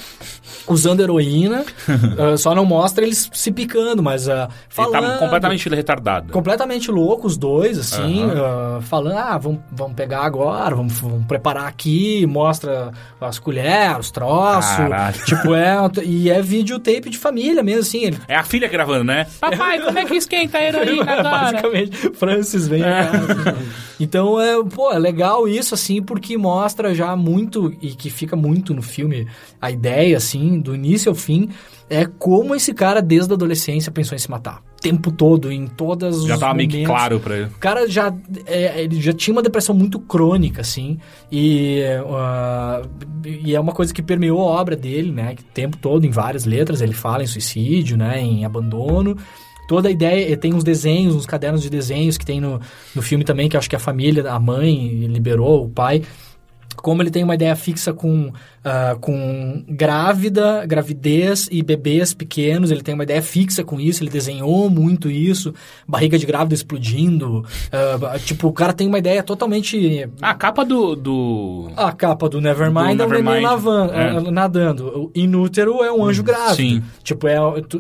usando heroína, [laughs] ah, só não mostra eles se picando, mas ah, Ele falando... tá completamente retardado. Completamente louco, os dois, assim, Aham. ah, falando, ah, vamos, vamos pegar agora, vamos, vamos preparar aqui, mostra as colheres, os troços. Caralho. Tipo, é. E é videotape de família mesmo, assim. Ele, É a filha gravando, né? Papai, [laughs] como é que esquenta a heroína agora? Basicamente, Francis vem casa. Então, é, pô, é legal isso, assim, porque mostra já muito, e que fica muito no filme, a ideia, assim, do início ao fim, é como esse cara, desde a adolescência, pensou em se matar. Tempo todo, em todas os Já tava meio que momentos. claro pra ele. O cara já, é, ele já tinha uma depressão muito crônica, assim, e, ah, e é uma coisa que permeou a obra dele, né? que O tempo todo, em várias letras, ele fala em suicídio, né? Em abandono. Toda a ideia, tem uns desenhos, uns cadernos de desenhos que tem no, no filme também, que acho que a família, a mãe liberou, o pai. Como ele tem uma ideia fixa com, ah, com grávida, gravidez e bebês pequenos, ele tem uma ideia fixa com isso, ele desenhou muito isso, barriga de grávida explodindo. ah, tipo, o cara tem uma ideia totalmente Ah, a capa do. do... a capa do Nevermind Do é um Nevermind, é. nadando. O inútero é um anjo grávido. sim. Tipo, é,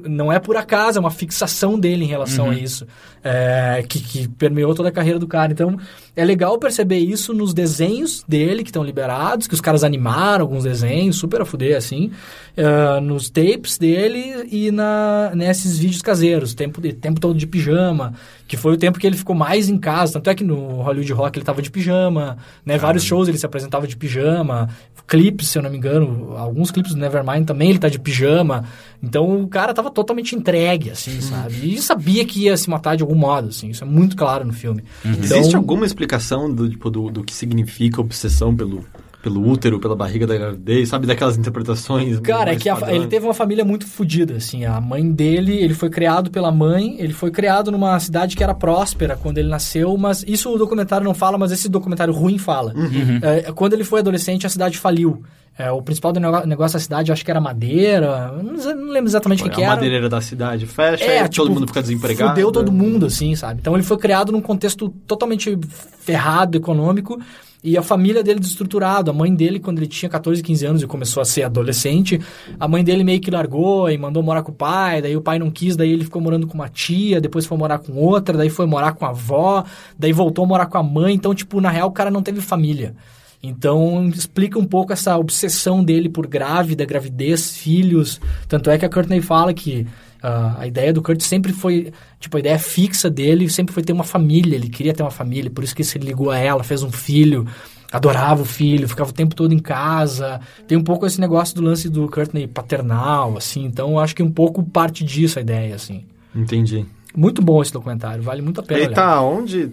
não é por acaso, é uma fixação dele em relação Uhum. a isso. é, que, que permeou toda a carreira do cara. Então, é legal perceber isso nos desenhos dele, que estão liberados, que os caras animaram alguns desenhos, super a fuder, assim. é, nos tapes dele e na, nesses vídeos caseiros, tempo, tempo todo de pijama. Que foi o tempo que ele ficou mais em casa. Tanto é que no Hollywood Rock ele tava de pijama, né? Vários shows ele se apresentava de pijama. Clipes, se eu não me engano, alguns clipes do Nevermind também ele tá de pijama. Então o cara tava totalmente entregue, assim, sabe? E sabia que ia se matar de algum modo, assim. Isso é muito claro no filme. Então, Existe alguma explicação do, tipo, do, do que significa obsessão pelo, pelo útero, pela barriga da gravidez? Sabe daquelas interpretações? [laughs] Cara, é que a- ele teve uma família muito fodida, assim. A mãe dele, ele foi criado pela mãe, ele foi criado numa cidade que era próspera quando ele nasceu, mas isso o documentário não fala, mas esse documentário ruim fala. É, quando ele foi adolescente, a cidade faliu. É, o principal negócio da cidade, acho que era madeira, não, lembro exatamente o que, que a era. madeireira da cidade fecha, É, e todo tipo, mundo fica desempregado. Fudeu todo mundo, assim, sabe? Então ele foi criado num contexto totalmente ferrado, econômico, e a família dele desestruturado. A mãe dele, quando ele tinha 14, 15 anos e começou a ser adolescente, a mãe dele meio que largou e mandou morar com o pai, daí o pai não quis, daí ele ficou morando com uma tia, depois foi morar com outra, daí foi morar com a avó, daí voltou a morar com a mãe. Então, tipo, na real, o cara não teve família. Então, explica um pouco essa obsessão dele por grávida, gravidez, filhos. Tanto é que a Courtney fala que ah, a ideia do Kurt sempre foi, tipo, a ideia fixa dele sempre foi ter uma família. Ele queria ter uma família, por isso que se ligou a ela, fez um filho, adorava o filho, ficava o tempo todo em casa. Tem um pouco esse negócio do lance do Courtney paternal, assim. Então, acho que um pouco parte disso a ideia, assim. Entendi. Muito bom esse documentário, vale muito a pena Ele olhar. tá onde?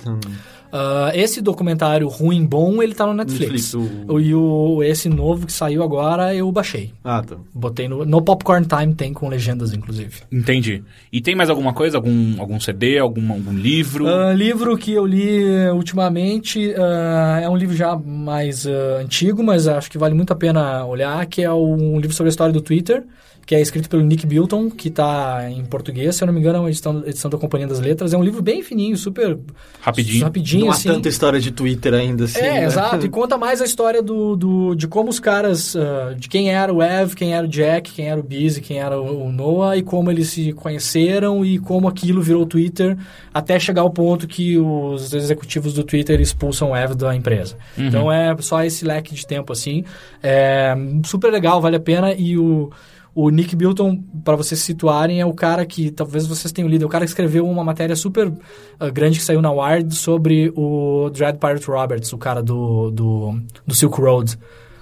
Ah, esse documentário ruim bom, ele tá no Netflix. Netflix, O... E o, esse novo que saiu agora, eu baixei. Ah, tá. Botei no, no Popcorn Time, tem com legendas, inclusive. Entendi. E tem mais alguma coisa? Algum, algum CD? Algum, algum livro? Ah, livro que eu li eh, ultimamente ah, é um livro já mais antigo, mas acho que vale muito a pena olhar, que é um livro sobre a história do Twitter, que é escrito pelo Nick Bilton, que está em português, se eu não me engano é uma edição, edição da Companhia das Letras. É um livro bem fininho, super Rapidinho. rapidinho Não há assim. tanta história de Twitter ainda assim. É, né? exato. E [laughs] conta mais a história do, do, de como os caras. ah, de quem era o Ev, quem era o Jack, quem era o Busy, quem era o, o Noah, e como eles se conheceram e como aquilo virou Twitter, até chegar ao ponto que os executivos do Twitter expulsam o Ev da empresa. Então é só esse leque de tempo assim. É super legal, vale a pena. E o. O Nick Bilton, para vocês se situarem, é o cara que, talvez vocês tenham lido, é o cara que escreveu uma matéria super ah, grande que saiu na Wired sobre o Dread Pirate Roberts, o cara do, do, do Silk Road.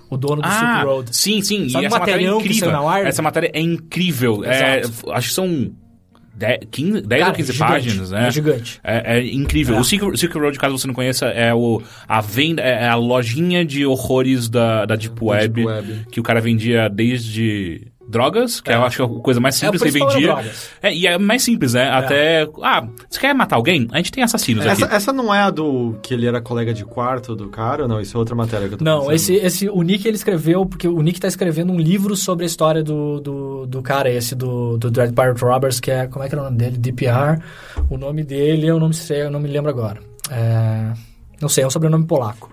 O dono do Silk Ah, Road. sim, sim. Sabe e essa matéria é incrível. Essa matéria é incrível. É, acho que são 10, 15, 10 Cara, ou 15 é gigante, páginas, né? é gigante. É, é incrível. É. O Silk, Silk Road, caso você não conheça, é o, a venda, é a lojinha de horrores da, da Deep Web, Web. que o cara vendia desde drogas, que eu acho que é a coisa mais simples É, que vendia. É, e é mais simples, né? Até, ah, você quer matar alguém? A gente tem assassinos Essa, aqui. essa não é a do que ele era colega de quarto do cara ou não? Isso é outra matéria que eu tô Não, pensando. esse, esse, o Nick ele escreveu, porque o Nick tá escrevendo um livro sobre a história do, do, do cara esse, do, do Dread Pirate Roberts, que é, como é que era o nome dele? DPR. O nome dele eu não sei, eu não me lembro agora. É, não sei, é um sobrenome polaco.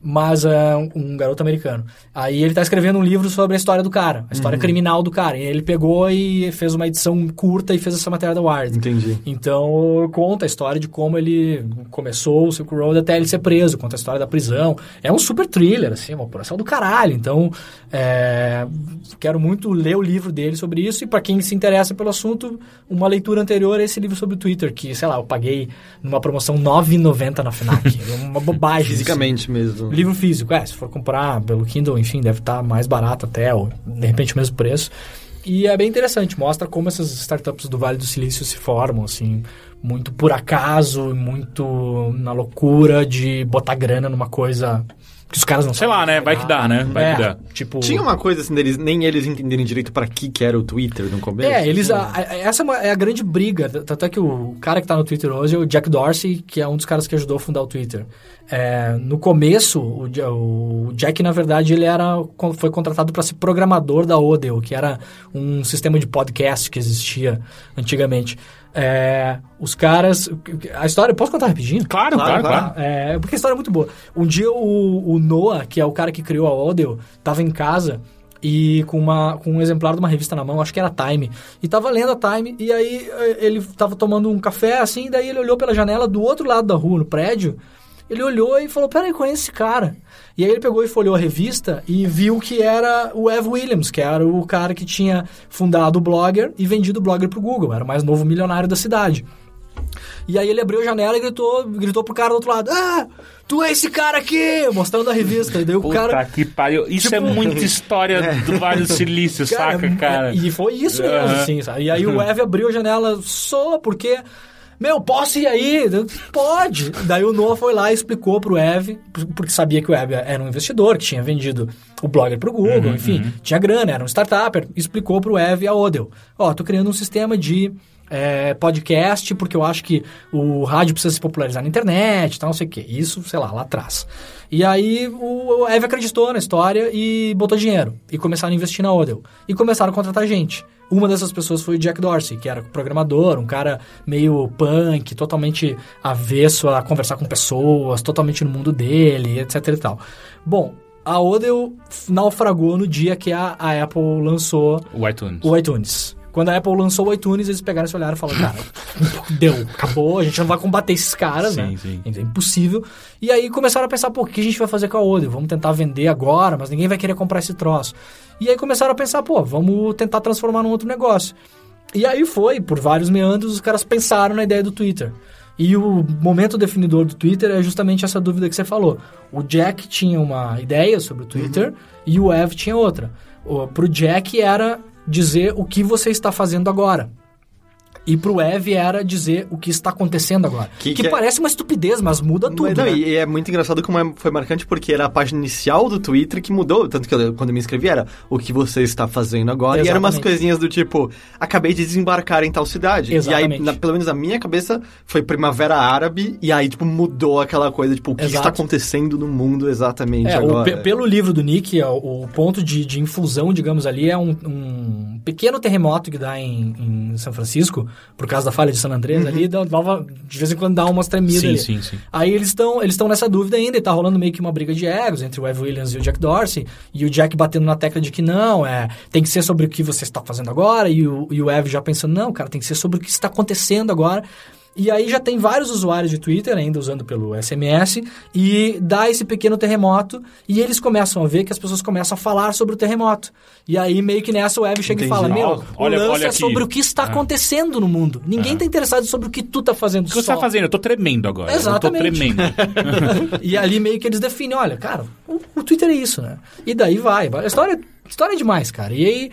Mas é um- um garoto americano. Aí ele tá escrevendo um livro sobre a história do cara, a história criminal do cara. E ele pegou e fez uma edição curta e fez essa matéria da Wired. Entendi. Então, conta a história de como ele começou o Silk Road até ele ser preso, conta a história da prisão. É um super thriller, assim, uma operação do caralho. Então, é, quero muito ler o livro dele sobre isso. E para quem se interessa pelo assunto, uma leitura anterior a esse livro sobre o Twitter, que, sei lá, eu paguei numa promoção R$ 9,90 na FNAC. É [laughs] uma bobagem. assim. Fisicamente mesmo. Livro físico, é. Se for comprar pelo Kindle, enfim, deve estar mais barato até, ou de repente o mesmo preço. E é bem interessante, mostra como essas startups do Vale do Silício se formam, assim, muito por acaso, muito na loucura de botar grana numa coisa que os caras não Sei sabem lá, né? Vai que dá, né? Vai é, que dá. Tipo, Tinha uma coisa assim deles, nem eles entenderem direito pra que que era o Twitter no começo. É, eles. a- a- essa é, uma- é a grande briga. t- Tanto é que o cara que tá no Twitter hoje é o Jack Dorsey, que é um dos caras que ajudou a fundar o Twitter. É, no começo, o, o Jack, na verdade, ele era foi contratado para ser programador da Odeo, que era um sistema de podcast que existia antigamente. É, os caras. A história. Posso contar rapidinho? Claro, claro, Claro, claro. É, porque a história é muito boa. Um dia o, o Noah, que é o cara que criou a Odeo, tava em casa e com, uma, com um exemplar de uma revista na mão, acho que era Time, e tava lendo a Time, e aí eh, ele tava tomando um café, assim, daí ele olhou pela janela do outro lado da rua, no prédio, ele olhou e falou, peraí, conheço esse cara. E aí ele pegou e folheou a revista e viu que era o Ev Williams, que era o cara que tinha fundado o Blogger e vendido o Blogger pro Google, era o mais novo milionário da cidade. E aí ele abriu a janela e gritou, gritou pro cara do outro lado: Ah, tu é esse cara aqui! Mostrando a revista. E daí o Puta cara. que pariu. Isso é Tipo- muita [laughs] história do Vale do Silício, saca, cara? é- E foi isso mesmo, Aham. assim, sabe? E aí o Ev abriu a janela, só porque. Meu, posso ir aí? Pode! Daí o Noah foi lá e explicou pro Ev, porque sabia que o Ev era um investidor, que tinha vendido o Blogger pro Google, enfim, tinha grana, era um startup, explicou pro Ev e a Odell. Ó, tô criando um sistema de é, podcast, porque eu acho que o rádio precisa se popularizar na internet e tal, não sei o quê. Isso, sei lá, lá atrás. E aí o, o Ev acreditou na história e botou dinheiro. E começaram a investir na Odell. E começaram a contratar gente. Uma dessas pessoas foi o Jack Dorsey, que era programador, um cara meio punk, totalmente avesso a conversar com pessoas, totalmente no mundo dele, etc e tal. Bom, a Odell naufragou no dia que a, a Apple lançou O iTunes. o iTunes. Quando a Apple lançou o iTunes, eles pegaram esse olhar e falaram, cara, [laughs] deu, acabou, a gente não vai combater esses caras, Sim, né? sim. É impossível. E aí começaram a pensar, pô, o que a gente vai fazer com a Odeo? Vamos tentar vender agora, mas ninguém vai querer comprar esse troço. E aí começaram a pensar, pô, vamos tentar transformar num outro negócio. E aí foi, por vários meandros, os caras pensaram na ideia do Twitter. E o momento definidor do Twitter é justamente essa dúvida que você falou. O Jack tinha uma ideia sobre o Twitter e o Ev tinha outra. O, pro Jack era dizer o que você está fazendo agora. E pro Ev era dizer o que está acontecendo agora. Que, Que- que é- parece uma estupidez, mas muda tudo. Mas não, né? E é muito engraçado como é- foi marcante porque era a página inicial do Twitter que mudou. Tanto que eu- quando eu me inscrevi era o que você está fazendo agora. E eram umas Exatamente. coisinhas do tipo, acabei de desembarcar em tal cidade. E aí, Exatamente. na- pelo menos na minha cabeça, foi Primavera Árabe. E aí, tipo, mudou aquela coisa, tipo, o que Exato. está acontecendo no mundo exatamente É, o agora. pe- pelo livro do Nick, ó, o, ponto de, de infusão, digamos ali, é um, um pequeno terremoto que dá em, em São Francisco, por causa da falha de San Andrés ali, dá- dava- de vez em quando dá umas tremidas Sim, ali. sim, sim. Aí eles estão eles nessa dúvida ainda, e tá rolando meio que uma briga de egos entre o Ev Williams e o Jack Dorsey, e o Jack batendo na tecla de que não, é, tem que ser sobre o que você está fazendo agora, e o, e o Ev já pensando, não, cara, tem que ser sobre o que está acontecendo agora. E aí já tem vários usuários de Twitter ainda usando pelo SMS e dá esse pequeno terremoto e eles começam a ver que as pessoas começam a falar sobre o terremoto. E aí meio que nessa o Ev chega Entendi. e fala, meu, olha- o lance olha é sobre o que está Ah. acontecendo no mundo. Ninguém está interessado sobre o que tu tá fazendo O que você só. tá fazendo? Eu tô tremendo agora. Exatamente. Eu tô tremendo. [laughs] e ali meio que eles definem, olha, cara, o, o Twitter é isso, né? E daí vai. A história, história é demais, cara. E aí,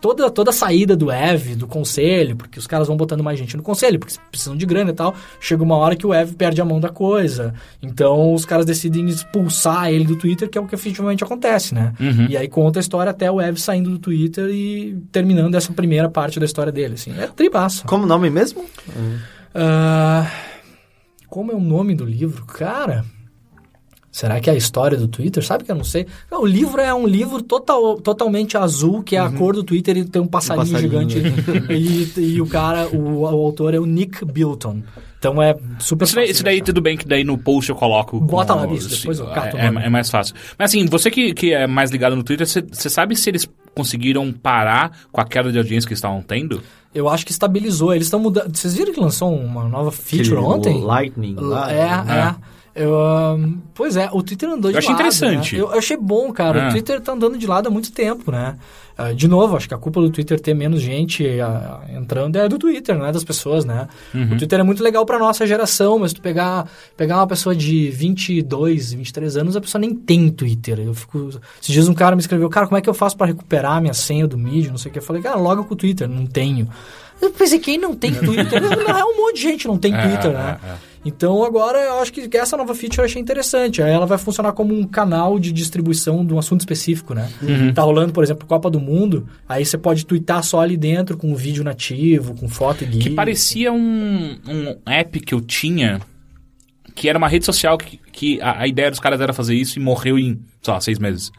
toda, toda a saída do Ev, do conselho, porque os caras vão botando mais gente no conselho, porque precisam de grana e tal, chega uma hora que o Ev perde a mão da coisa. Então, os caras decidem expulsar ele do Twitter, que é o que efetivamente acontece, né? E aí conta a história até o Ev saindo do Twitter e terminando essa primeira parte da história dele, assim. É tribaço. Como nome mesmo? Ah, como é o nome do livro? Cara, será que é a história do Twitter? Sabe que eu não sei. Não, o livro é um livro total, totalmente azul, que é a cor do Twitter e tem um passarinho, passarinho, gigante. e, e o cara, o, o autor é o Nick Bilton. Então é super Isso daí, fácil isso daí tudo bem que daí no post eu coloco. Bota lá, bicho, depois eu cato o é, nome. é mais fácil. Mas assim, você que, que é mais ligado no Twitter, você sabe se eles conseguiram parar com a queda de audiência que eles estavam tendo? Eu acho que estabilizou. Eles estão mudando. Vocês viram que lançou uma nova feature Aquele ontem? Lightning lá. É, é. Eu, ahn, pois é, o Twitter andou de Eu achei lado. interessante. né? Eu, eu achei bom, cara. É. O Twitter tá andando de lado há muito tempo, né? Ah, de novo, acho que a culpa do Twitter ter menos gente ah, entrando é do Twitter, não é das pessoas, né? Uhum. O Twitter é muito legal pra nossa geração, mas tu pegar, pegar uma pessoa de 22, 23 anos, a pessoa nem tem Twitter. Eu fico. Esses dias um cara me escreveu, cara, como é que eu faço pra recuperar a minha senha do Medium? Não sei o que. Eu falei, cara, loga com o Twitter, não tenho. Eu pensei, quem não tem [laughs] Twitter? não, é um monte de gente não tem É, Twitter, é, né? é. Então agora eu acho que essa nova feature eu achei interessante. Aí ela vai funcionar como um canal de distribuição de um assunto específico, né? Uhum. Tá rolando, por exemplo, Copa do Mundo, aí você pode twittar só ali dentro com um vídeo nativo, com foto e Que GIF. parecia um, um app que eu tinha, que era uma rede social que, que a, a ideia dos caras era fazer isso e morreu em, sei lá, seis meses.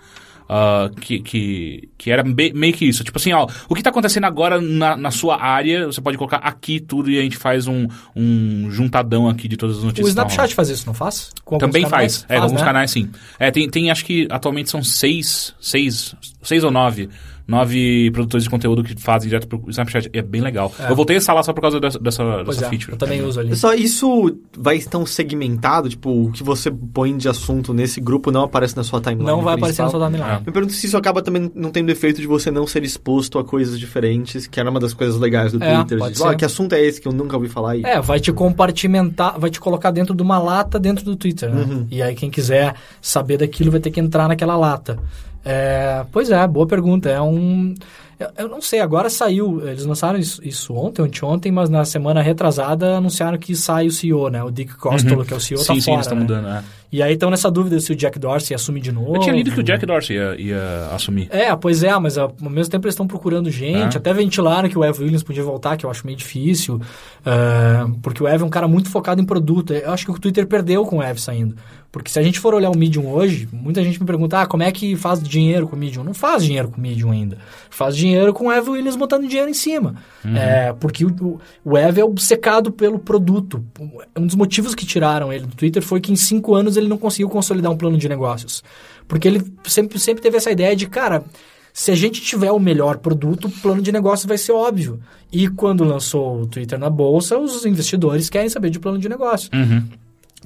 Ah, que, que, que era meio que isso. Tipo assim, ó, o que tá acontecendo agora na, na sua área, você pode colocar aqui tudo e a gente faz um, um juntadão aqui de todas as notícias. O tão Snapchat faz isso, não faz? Com Também faz. É, com alguns né? canais sim. É, tem, tem, acho que atualmente são seis, seis, seis ou nove nove produtores de conteúdo que fazem direto pro Snapchat. É bem legal. Eu voltei a instalar só por causa dessa, dessa, Pois dessa é, feature. eu também uso ali. Só isso vai tão segmentado, tipo, o que você põe de assunto nesse grupo não aparece na sua timeline Não vai aparecer na principal? sua timeline. Me pergunto se isso acaba também não tendo efeito de você não ser exposto a coisas diferentes, que era uma das coisas legais do É, Twitter. pode de, "Ah, que assunto é esse que eu nunca ouvi falar? E... É, vai te compartimentar, vai te colocar dentro de uma lata dentro do Twitter, né? Uhum. E aí quem quiser saber daquilo vai ter que entrar naquela lata. É, pois é, boa pergunta. É um... Eu, não sei, agora saiu, eles lançaram isso, isso ontem, anteontem, mas na semana retrasada anunciaram que sai o CEO, né? O Dick Costolo, que é o CEO, sim, tá sim, fora, eles estão né? mudando. É. E aí estão nessa dúvida se o Jack Dorsey assume de novo. Eu tinha lido que o Jack Dorsey ia, ia assumir. É, pois é, mas ao mesmo tempo eles estão procurando gente. É. Até ventilaram que o Evan Williams podia voltar, que eu acho meio difícil. é, porque o Evan é um cara muito focado em produto. Eu acho que o Twitter perdeu com o Evan saindo. Porque se a gente for olhar o Medium hoje, muita gente me pergunta, ah, como é que faz dinheiro com o Medium? Não faz dinheiro com o Medium ainda. Faz dinheiro com o Evan Williams botando dinheiro em cima. É, porque o, o, Evan é obcecado pelo produto. Um dos motivos que tiraram ele do Twitter foi que em cinco anos ele não conseguiu consolidar um plano de negócios. Porque ele sempre, sempre teve essa ideia de, cara, se a gente tiver o melhor produto, o plano de negócio vai ser óbvio. E quando lançou o Twitter na bolsa, os investidores querem saber de plano de negócio. Uhum.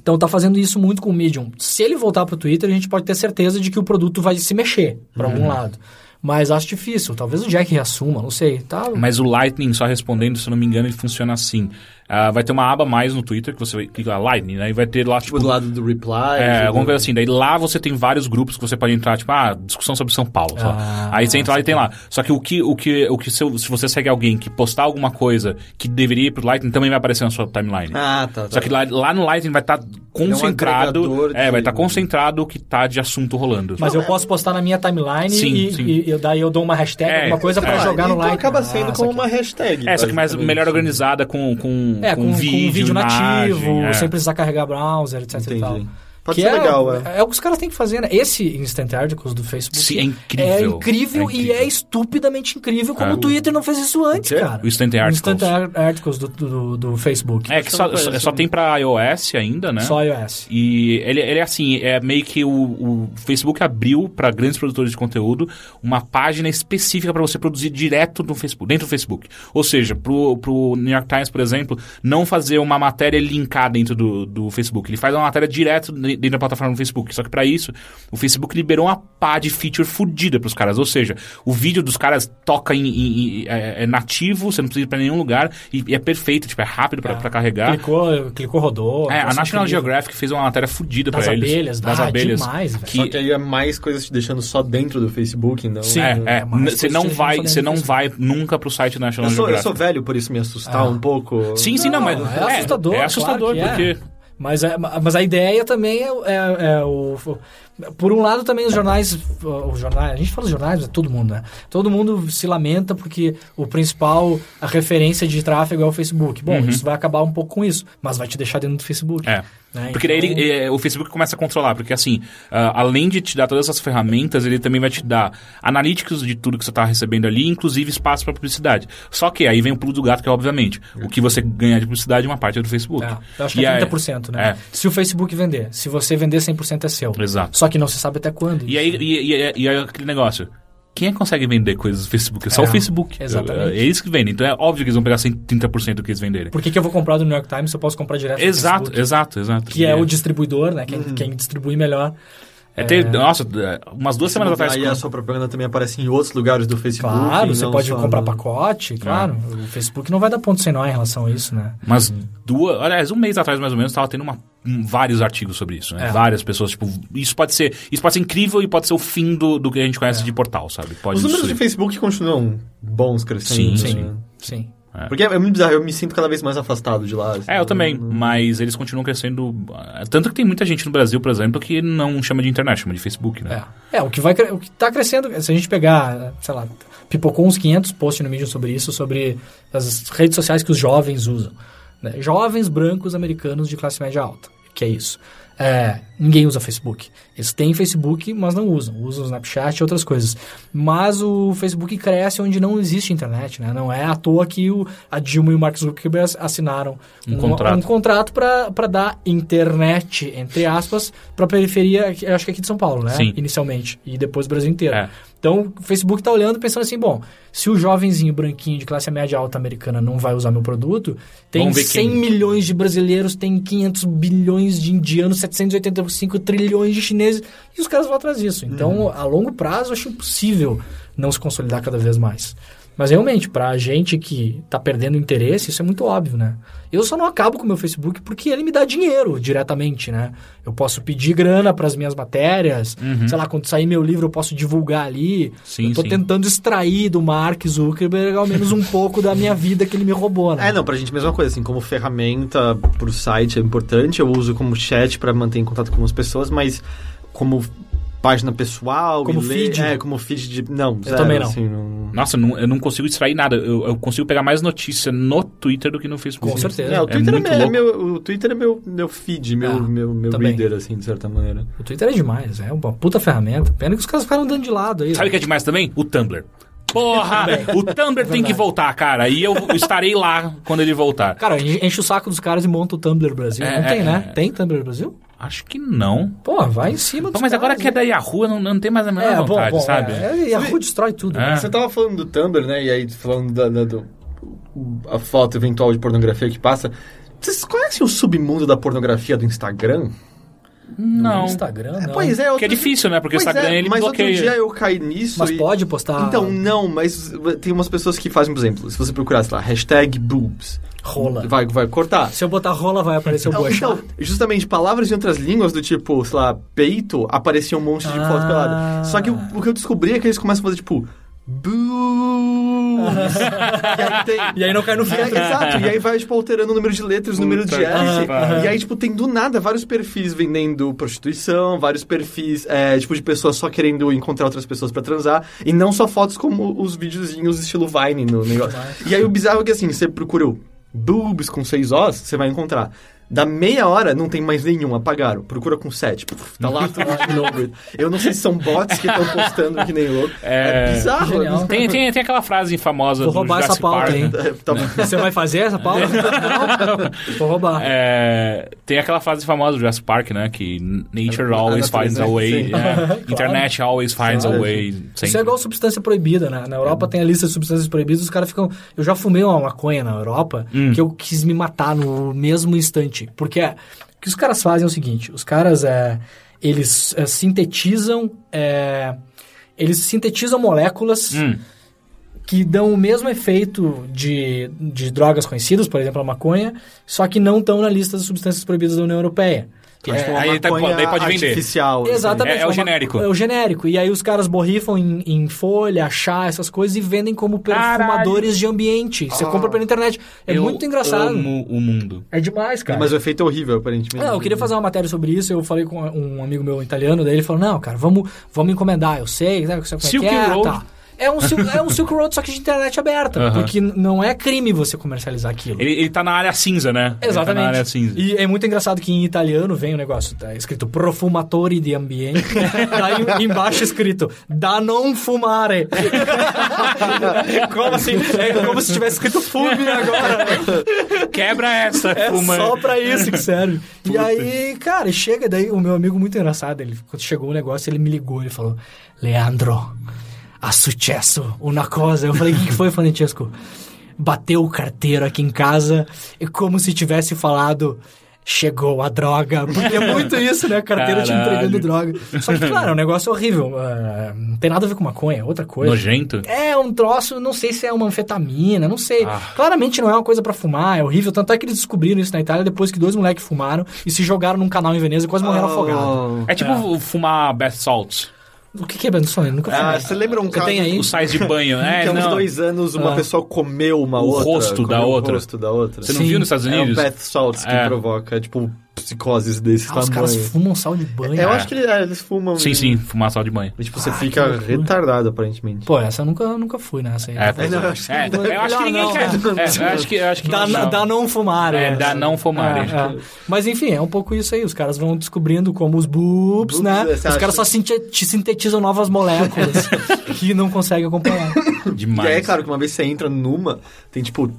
Então tá fazendo isso muito com o Medium. Se ele voltar para o Twitter, a gente pode ter certeza de que o produto vai se mexer para algum lado. Mas acho difícil. Talvez o Jack reassuma, não sei. Tá? Mas o Lightning, só respondendo, se eu não me engano, ele funciona assim. Ah, vai ter uma aba a mais no Twitter que você vai clicar Lightning, né? E vai ter lá, tipo, Tipo, do lado do reply. É, do- alguma coisa assim. Daí lá você tem vários grupos que você pode entrar, tipo, ah, discussão sobre São Paulo. Ah, Aí você entra lá e tem lá. Só que o que, o que, o que se, se você segue alguém que postar alguma coisa que deveria ir pro Lightning, também vai aparecer na sua timeline. Ah, tá. tá. Só que lá, lá no Lightning vai estar concentrado. agregador é, vai de- estar concentrado o que tá de assunto rolando. Mas eu posso postar na minha timeline Sim, e, sim. e- e daí eu dou uma hashtag, É, alguma coisa para é. jogar no então Lightning. acaba sendo Ah, como uma hashtag. É, só que mais melhor organizada com, com, É, com, com vídeo, vídeo nativo, imagem, é. sem precisar carregar browser, etc e tal. Pode que ser é, legal, é. é. o que os caras têm que fazer, né? Esse Instant Articles do Facebook Sim, é incrível. é incrível, É e incrível. é estupidamente incrível como É. o Twitter não fez isso antes, quê? cara. O Instant Articles. Instant Ar- Articles do, do, do Facebook. É, que só, só, só tem pra iOS ainda, né? Só iOS. E ele, ele é assim, é meio que o, o Facebook abriu para grandes produtores de conteúdo uma página específica para você produzir direto no Facebook, dentro do Facebook. Ou seja, pro, pro New York Times, por exemplo, não fazer uma matéria linkar dentro do, do Facebook. Ele faz uma matéria direto dentro da plataforma do Facebook. Só que para isso, o Facebook liberou uma pá de feature fodida pros caras. Ou seja, o vídeo dos caras toca em, em- em- é, é nativo, você não precisa ir pra nenhum lugar e, e é perfeito, tipo, é rápido pra pra carregar. Clicou, clicou, rodou. É, a National incrível. Geographic fez uma matéria fodida Das pra eles. abelhas, das ah, abelhas. demais, velho. que- Só que aí é mais coisas te deixando só dentro do Facebook, não... Sim. é, é, é, você não vai, não você não vai nunca pro site da National Eu sou, eu Geographic. sou velho, por isso me assustar Ah. um pouco. Sim, sim, não, mas Não, é assustador, É assustador claro que é. porque Mas, é- mas a ideia também é, é- é o. Por um lado, também os jornais. Os jornais a gente fala jornais, mas é todo mundo, né? Todo mundo se lamenta porque o principal, a referência de tráfego é o Facebook. Bom, isso vai acabar um pouco com isso, mas vai te deixar dentro do Facebook. Uhum. É. né? Porque daí Então- ele, é, o Facebook começa a controlar, porque assim, ah, além de te dar todas essas ferramentas, ele também vai te dar analíticos de tudo que você está recebendo ali, inclusive espaço para publicidade. Só que aí vem o pulo do gato, que é obviamente, o que você ganhar de publicidade é uma parte do Facebook. É, eu acho que E é aí- 30%, né? É. Se o Facebook vender, se você vender 100% é seu. Exato. Só que não se sabe até quando. E aí, e, e- e aí aquele negócio. Quem é que consegue vender coisas do Facebook? É só É, o Facebook. exatamente. É, é eles que vendem. Então é óbvio que eles vão pegar 130% do que eles venderem. Por que, que eu vou comprar do New York Times se eu posso comprar direto do Exato, Facebook? exato, exato. Que é E o distribuidor, né? Quem, Uhum. quem distribui melhor. É ter, nossa, umas duas semanas atrás. Aí a sua propaganda também aparece em outros lugares do Facebook. Claro, você pode só comprar no- pacote, claro. O Facebook não vai dar ponto sem nó em relação a isso, né? Umas duas. Aliás, um mês atrás, mais ou menos, estava tendo uma, um- vários artigos sobre isso, né? É. Várias pessoas, tipo, isso pode ser. Isso pode ser incrível e pode ser o fim do, do que a gente conhece É. de portal, sabe? Pode Os números de destruir. Facebook continuam bons, crescendo. Sim, né? sim. Sim. Porque é muito bizarro, eu me sinto cada vez mais afastado de lá. assim. É, eu também, mas eles continuam crescendo. ah, Tanto que tem muita gente no Brasil, por exemplo, que não chama de internet, chama de Facebook, né? É. É, o que vai o que tá crescendo, se a gente pegar, sei lá, pipocou uns 500 posts no Medium sobre isso, sobre as redes sociais que os jovens usam. né? Jovens brancos americanos de classe média alta, que é isso. É, ninguém usa Facebook. Eles têm Facebook, mas não usam. Usam o Snapchat e outras coisas. Mas o Facebook cresce onde não existe internet, né? Não é à toa que o, a Dilma e o Mark Zuckerberg assinaram Um contrato. um contrato para dar internet, entre aspas, para periferia, eu acho que aqui de São Paulo, né? Sim. Inicialmente. E depois o Brasil inteiro. É. Então, o Facebook está olhando pensando assim, bom, se o jovenzinho branquinho de classe média alta americana não vai usar meu produto, tem Vamos ver 100 quem. milhões de brasileiros, tem 500 bilhões de indianos, 785 trilhões de chineses, e os caras vão atrás disso. Então, a longo prazo, acho impossível não se consolidar cada vez mais. Mas realmente, pra gente que tá perdendo interesse, isso é muito óbvio, né? Eu só não acabo com o meu Facebook porque ele me dá dinheiro diretamente, né? Eu posso pedir grana para as minhas matérias, sei lá, quando sair meu livro eu posso divulgar ali. Uhum. Sim, eu tô sim. tentando extrair do Mark Zuckerberg ao menos um [laughs] pouco da minha vida que ele me roubou, né? É, não, pra gente a mesma coisa, assim, como ferramenta pro site é importante, eu uso como chat pra manter em contato com as pessoas, mas como página pessoal, Como e ler- feed? É, como feed de... Não, zero, também não. assim, não... Nossa, não- eu não consigo extrair nada. Eu, eu consigo pegar mais notícia no Twitter do que no Facebook. Com certeza. É, o É Twitter é, meu, é louco. meu, o Twitter é meu, meu feed, meu, Ah, meu, meu também. reader, assim, de certa maneira. O Twitter é demais, é uma puta ferramenta. Pena que os caras ficaram dando de lado aí. Sabe o que é demais também? O Tumblr. Porra! o Tumblr tem que voltar, cara. E eu estarei lá quando ele voltar. Cara, enche o saco dos caras e monta o Tumblr Brasil. É, não tem, é, né? é. Tem Tumblr Brasil? Acho que não. Pô, vai em cima Pô, mas agora caras, que é da Yahoo, não, não tem mais a menor É, bom, vontade, bom, sabe? É, é, Yahoo destrói tudo. É. né? Você tava falando do Tumblr, né? E aí falando da, da- do, a foto eventual de pornografia que passa. Vocês conhecem o submundo da pornografia do Instagram? Não. No Instagram, não. Pois é, Porque é difícil, né? Porque o Instagram, é, ele mas bloqueia. outro dia eu caí nisso Mas e... pode postar Então, não, mas tem umas pessoas que fazem, por exemplo, se você procurar, sei lá, hashtag boobs, rola. vai, vai cortar. Se eu botar rola, vai aparecer o Então, bochá. então, justamente, palavras de outras línguas do tipo, sei lá, peito, aparecia um monte de foto Ah. pelada. Só que o, o que eu descobri é que eles começam a fazer, tipo, boobs. [laughs] e aí tem... E aí não cai no aí, filtro. exato, e aí vai, tipo, alterando o número de letras, o número de S. E aí, tipo, tem do nada vários perfis vendendo prostituição, vários perfis, é, tipo, de pessoas só querendo encontrar outras pessoas pra transar. E não só fotos como os videozinhos estilo Vine no negócio. E aí o bizarro é que, assim, você procura o boobs com seis Os, você vai encontrar. Da meia hora, não tem mais nenhum, apagaram. Procura com sete. Puf, tá lá tudo de novo. Eu não sei se são bots que estão postando que nem louco. É, É, bizarro. genial. é bizarro. Tem, tem, tem aquela frase famosa Vou do roubar essa Jurassic pauta, Park, hein? né? É, tá- Você vai fazer essa pauta? [laughs] não? Vou roubar. É, tem aquela frase famosa do Jurassic Park, né? Que nature always natureza, finds a way. é, [laughs] Internet always finds a Claro. way. Isso sempre. é igual substância proibida, né? Na Europa tem a lista de substâncias proibidas, os caras ficam. Eu já fumei uma maconha na Europa Hum. que eu quis me matar no mesmo instante. Porque é, o que os caras fazem é o seguinte: os caras é, eles é, sintetizam. é, eles sintetizam moléculas Hum. que dão o mesmo efeito de, de drogas conhecidas, por exemplo, a maconha, só que não estão na lista das substâncias proibidas da União Europeia. Tipo, É, uma aí tá- daí pode vender. artificial. assim. Exatamente. É- é o genérico. É o genérico. E aí os caras borrifam em, em folha, chá, essas coisas e vendem como perfumadores de ambiente. Você Ah. compra pela internet. É muito engraçado. amo o mundo. É demais, cara. Mas o efeito é horrível, aparentemente. Eu queria fazer uma matéria sobre isso, eu falei com um amigo meu italiano, daí ele falou, não, cara, vamos, vamos encomendar, eu sei, sabe, Silk é que é, Road. tá. É um, Silk, é um Silk Road, só que de internet aberta, porque não é crime você comercializar aquilo. Ele, ele tá na área cinza, né? Ele Exatamente. tá na área cinza. E é muito engraçado que em italiano vem o negócio, tá escrito profumatori di ambiente, [laughs] daí embaixo escrito da non fumare. [laughs] como assim? É como se tivesse escrito fume agora. Quebra essa, É fuma. só pra isso que serve. E aí, cara, chega daí, o meu amigo muito engraçado, ele, quando chegou o negócio, ele me ligou, ele falou, Leandro, ha sucesso uma coisa. Eu falei, o que, que foi, Francesco? Bateu o carteiro aqui em casa e como se tivesse falado... Chegou a droga, porque é muito isso, né? Carteira te entregando droga. Só que, claro, é um negócio horrível. ah, não tem nada a ver com maconha, é outra coisa. Nojento. É um troço, não sei se é uma anfetamina, não sei. Ah. Claramente não é uma coisa pra fumar, é horrível. Tanto é que eles descobriram isso na Itália depois que dois moleques fumaram e se jogaram num canal em Veneza e quase morreram afogados. É tipo fumar bath salts. O que, que é Benson? Eu nunca fumei. Ah, você lembra um caso tem aí? Os sais de banho. É, [laughs] que há uns não. dois anos uma Ah. pessoa comeu uma O outra. rosto da comeu outra. O rosto da outra. Você não Sim. viu nos Estados É o Unidos? bath salts que É. provoca, tipo, psicoses desses Ah, os caras fumam sal de banho. Eu É. acho que ele- é, eles fumam. Sim, e- sim, fumar sal de banho. E, tipo, você Ah, que fica loucura. retardado, aparentemente. Pô, essa eu nunca, nunca fui nessa aí. É, pois é. acho que não eu acho que ninguém não, quer. não. É, eu acho que, eu acho que Dá, não. dá não fumar, É, é. dá não fumar, É, é. é. Mas enfim, é um pouco isso aí. Os caras vão descobrindo como os boobs, Boobs, né? Os acha? caras só sinte- te sintetizam novas moléculas [laughs] que não conseguem acompanhar. Demais. E aí, claro, que uma vez você entra numa, tem tipo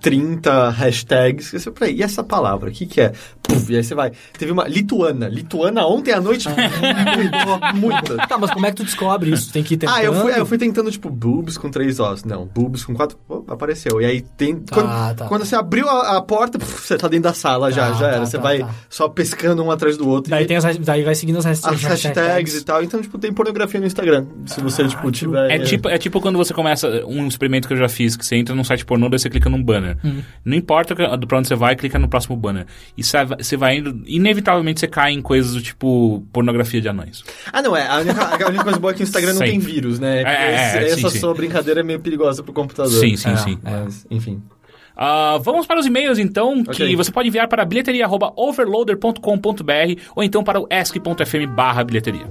30 hashtags. E você, peraí, e essa palavra? O que, que é? Puf, e aí você vai. Teve uma. Lituana. Lituana ontem à noite. muito, muito. Tá, mas como é que tu descobre isso? Tem que ir tentando. Ah, eu fui, eu fui tentando, tipo, boobs com três ossos. Não, boobs com quatro. Pô, apareceu. E aí tem. quando, tá. quando você abriu a, a porta, puf, você tá dentro da sala já, Tá, já era. tá, você tá, vai tá. só pescando um atrás do outro. Daí, e tem as, daí vai seguindo as, as hashtags. hashtags e tal. Então, tipo, tem pornografia no Instagram. Se você, Ah, tipo, tiver. É tipo, é tipo quando você começa um experimento que eu já fiz, que você entra num site pornô, daí você clica num banner. Hum. Não importa que- pra onde você vai, clica no próximo banner. E você vai- indo, inevitavelmente você cai em coisas do tipo pornografia de anões. Ah, não, é. A única, a única coisa boa é que o Instagram não tem vírus, né? É, é, é, Esse- sim, essa sim. sua brincadeira é meio perigosa pro computador. Sim, sim, É, sim. Mas, enfim. Ah, vamos para os e-mails, então, que Ok. você pode enviar para bilheteria.overloader.com.br ou então para o ask.fm barra bilheteria.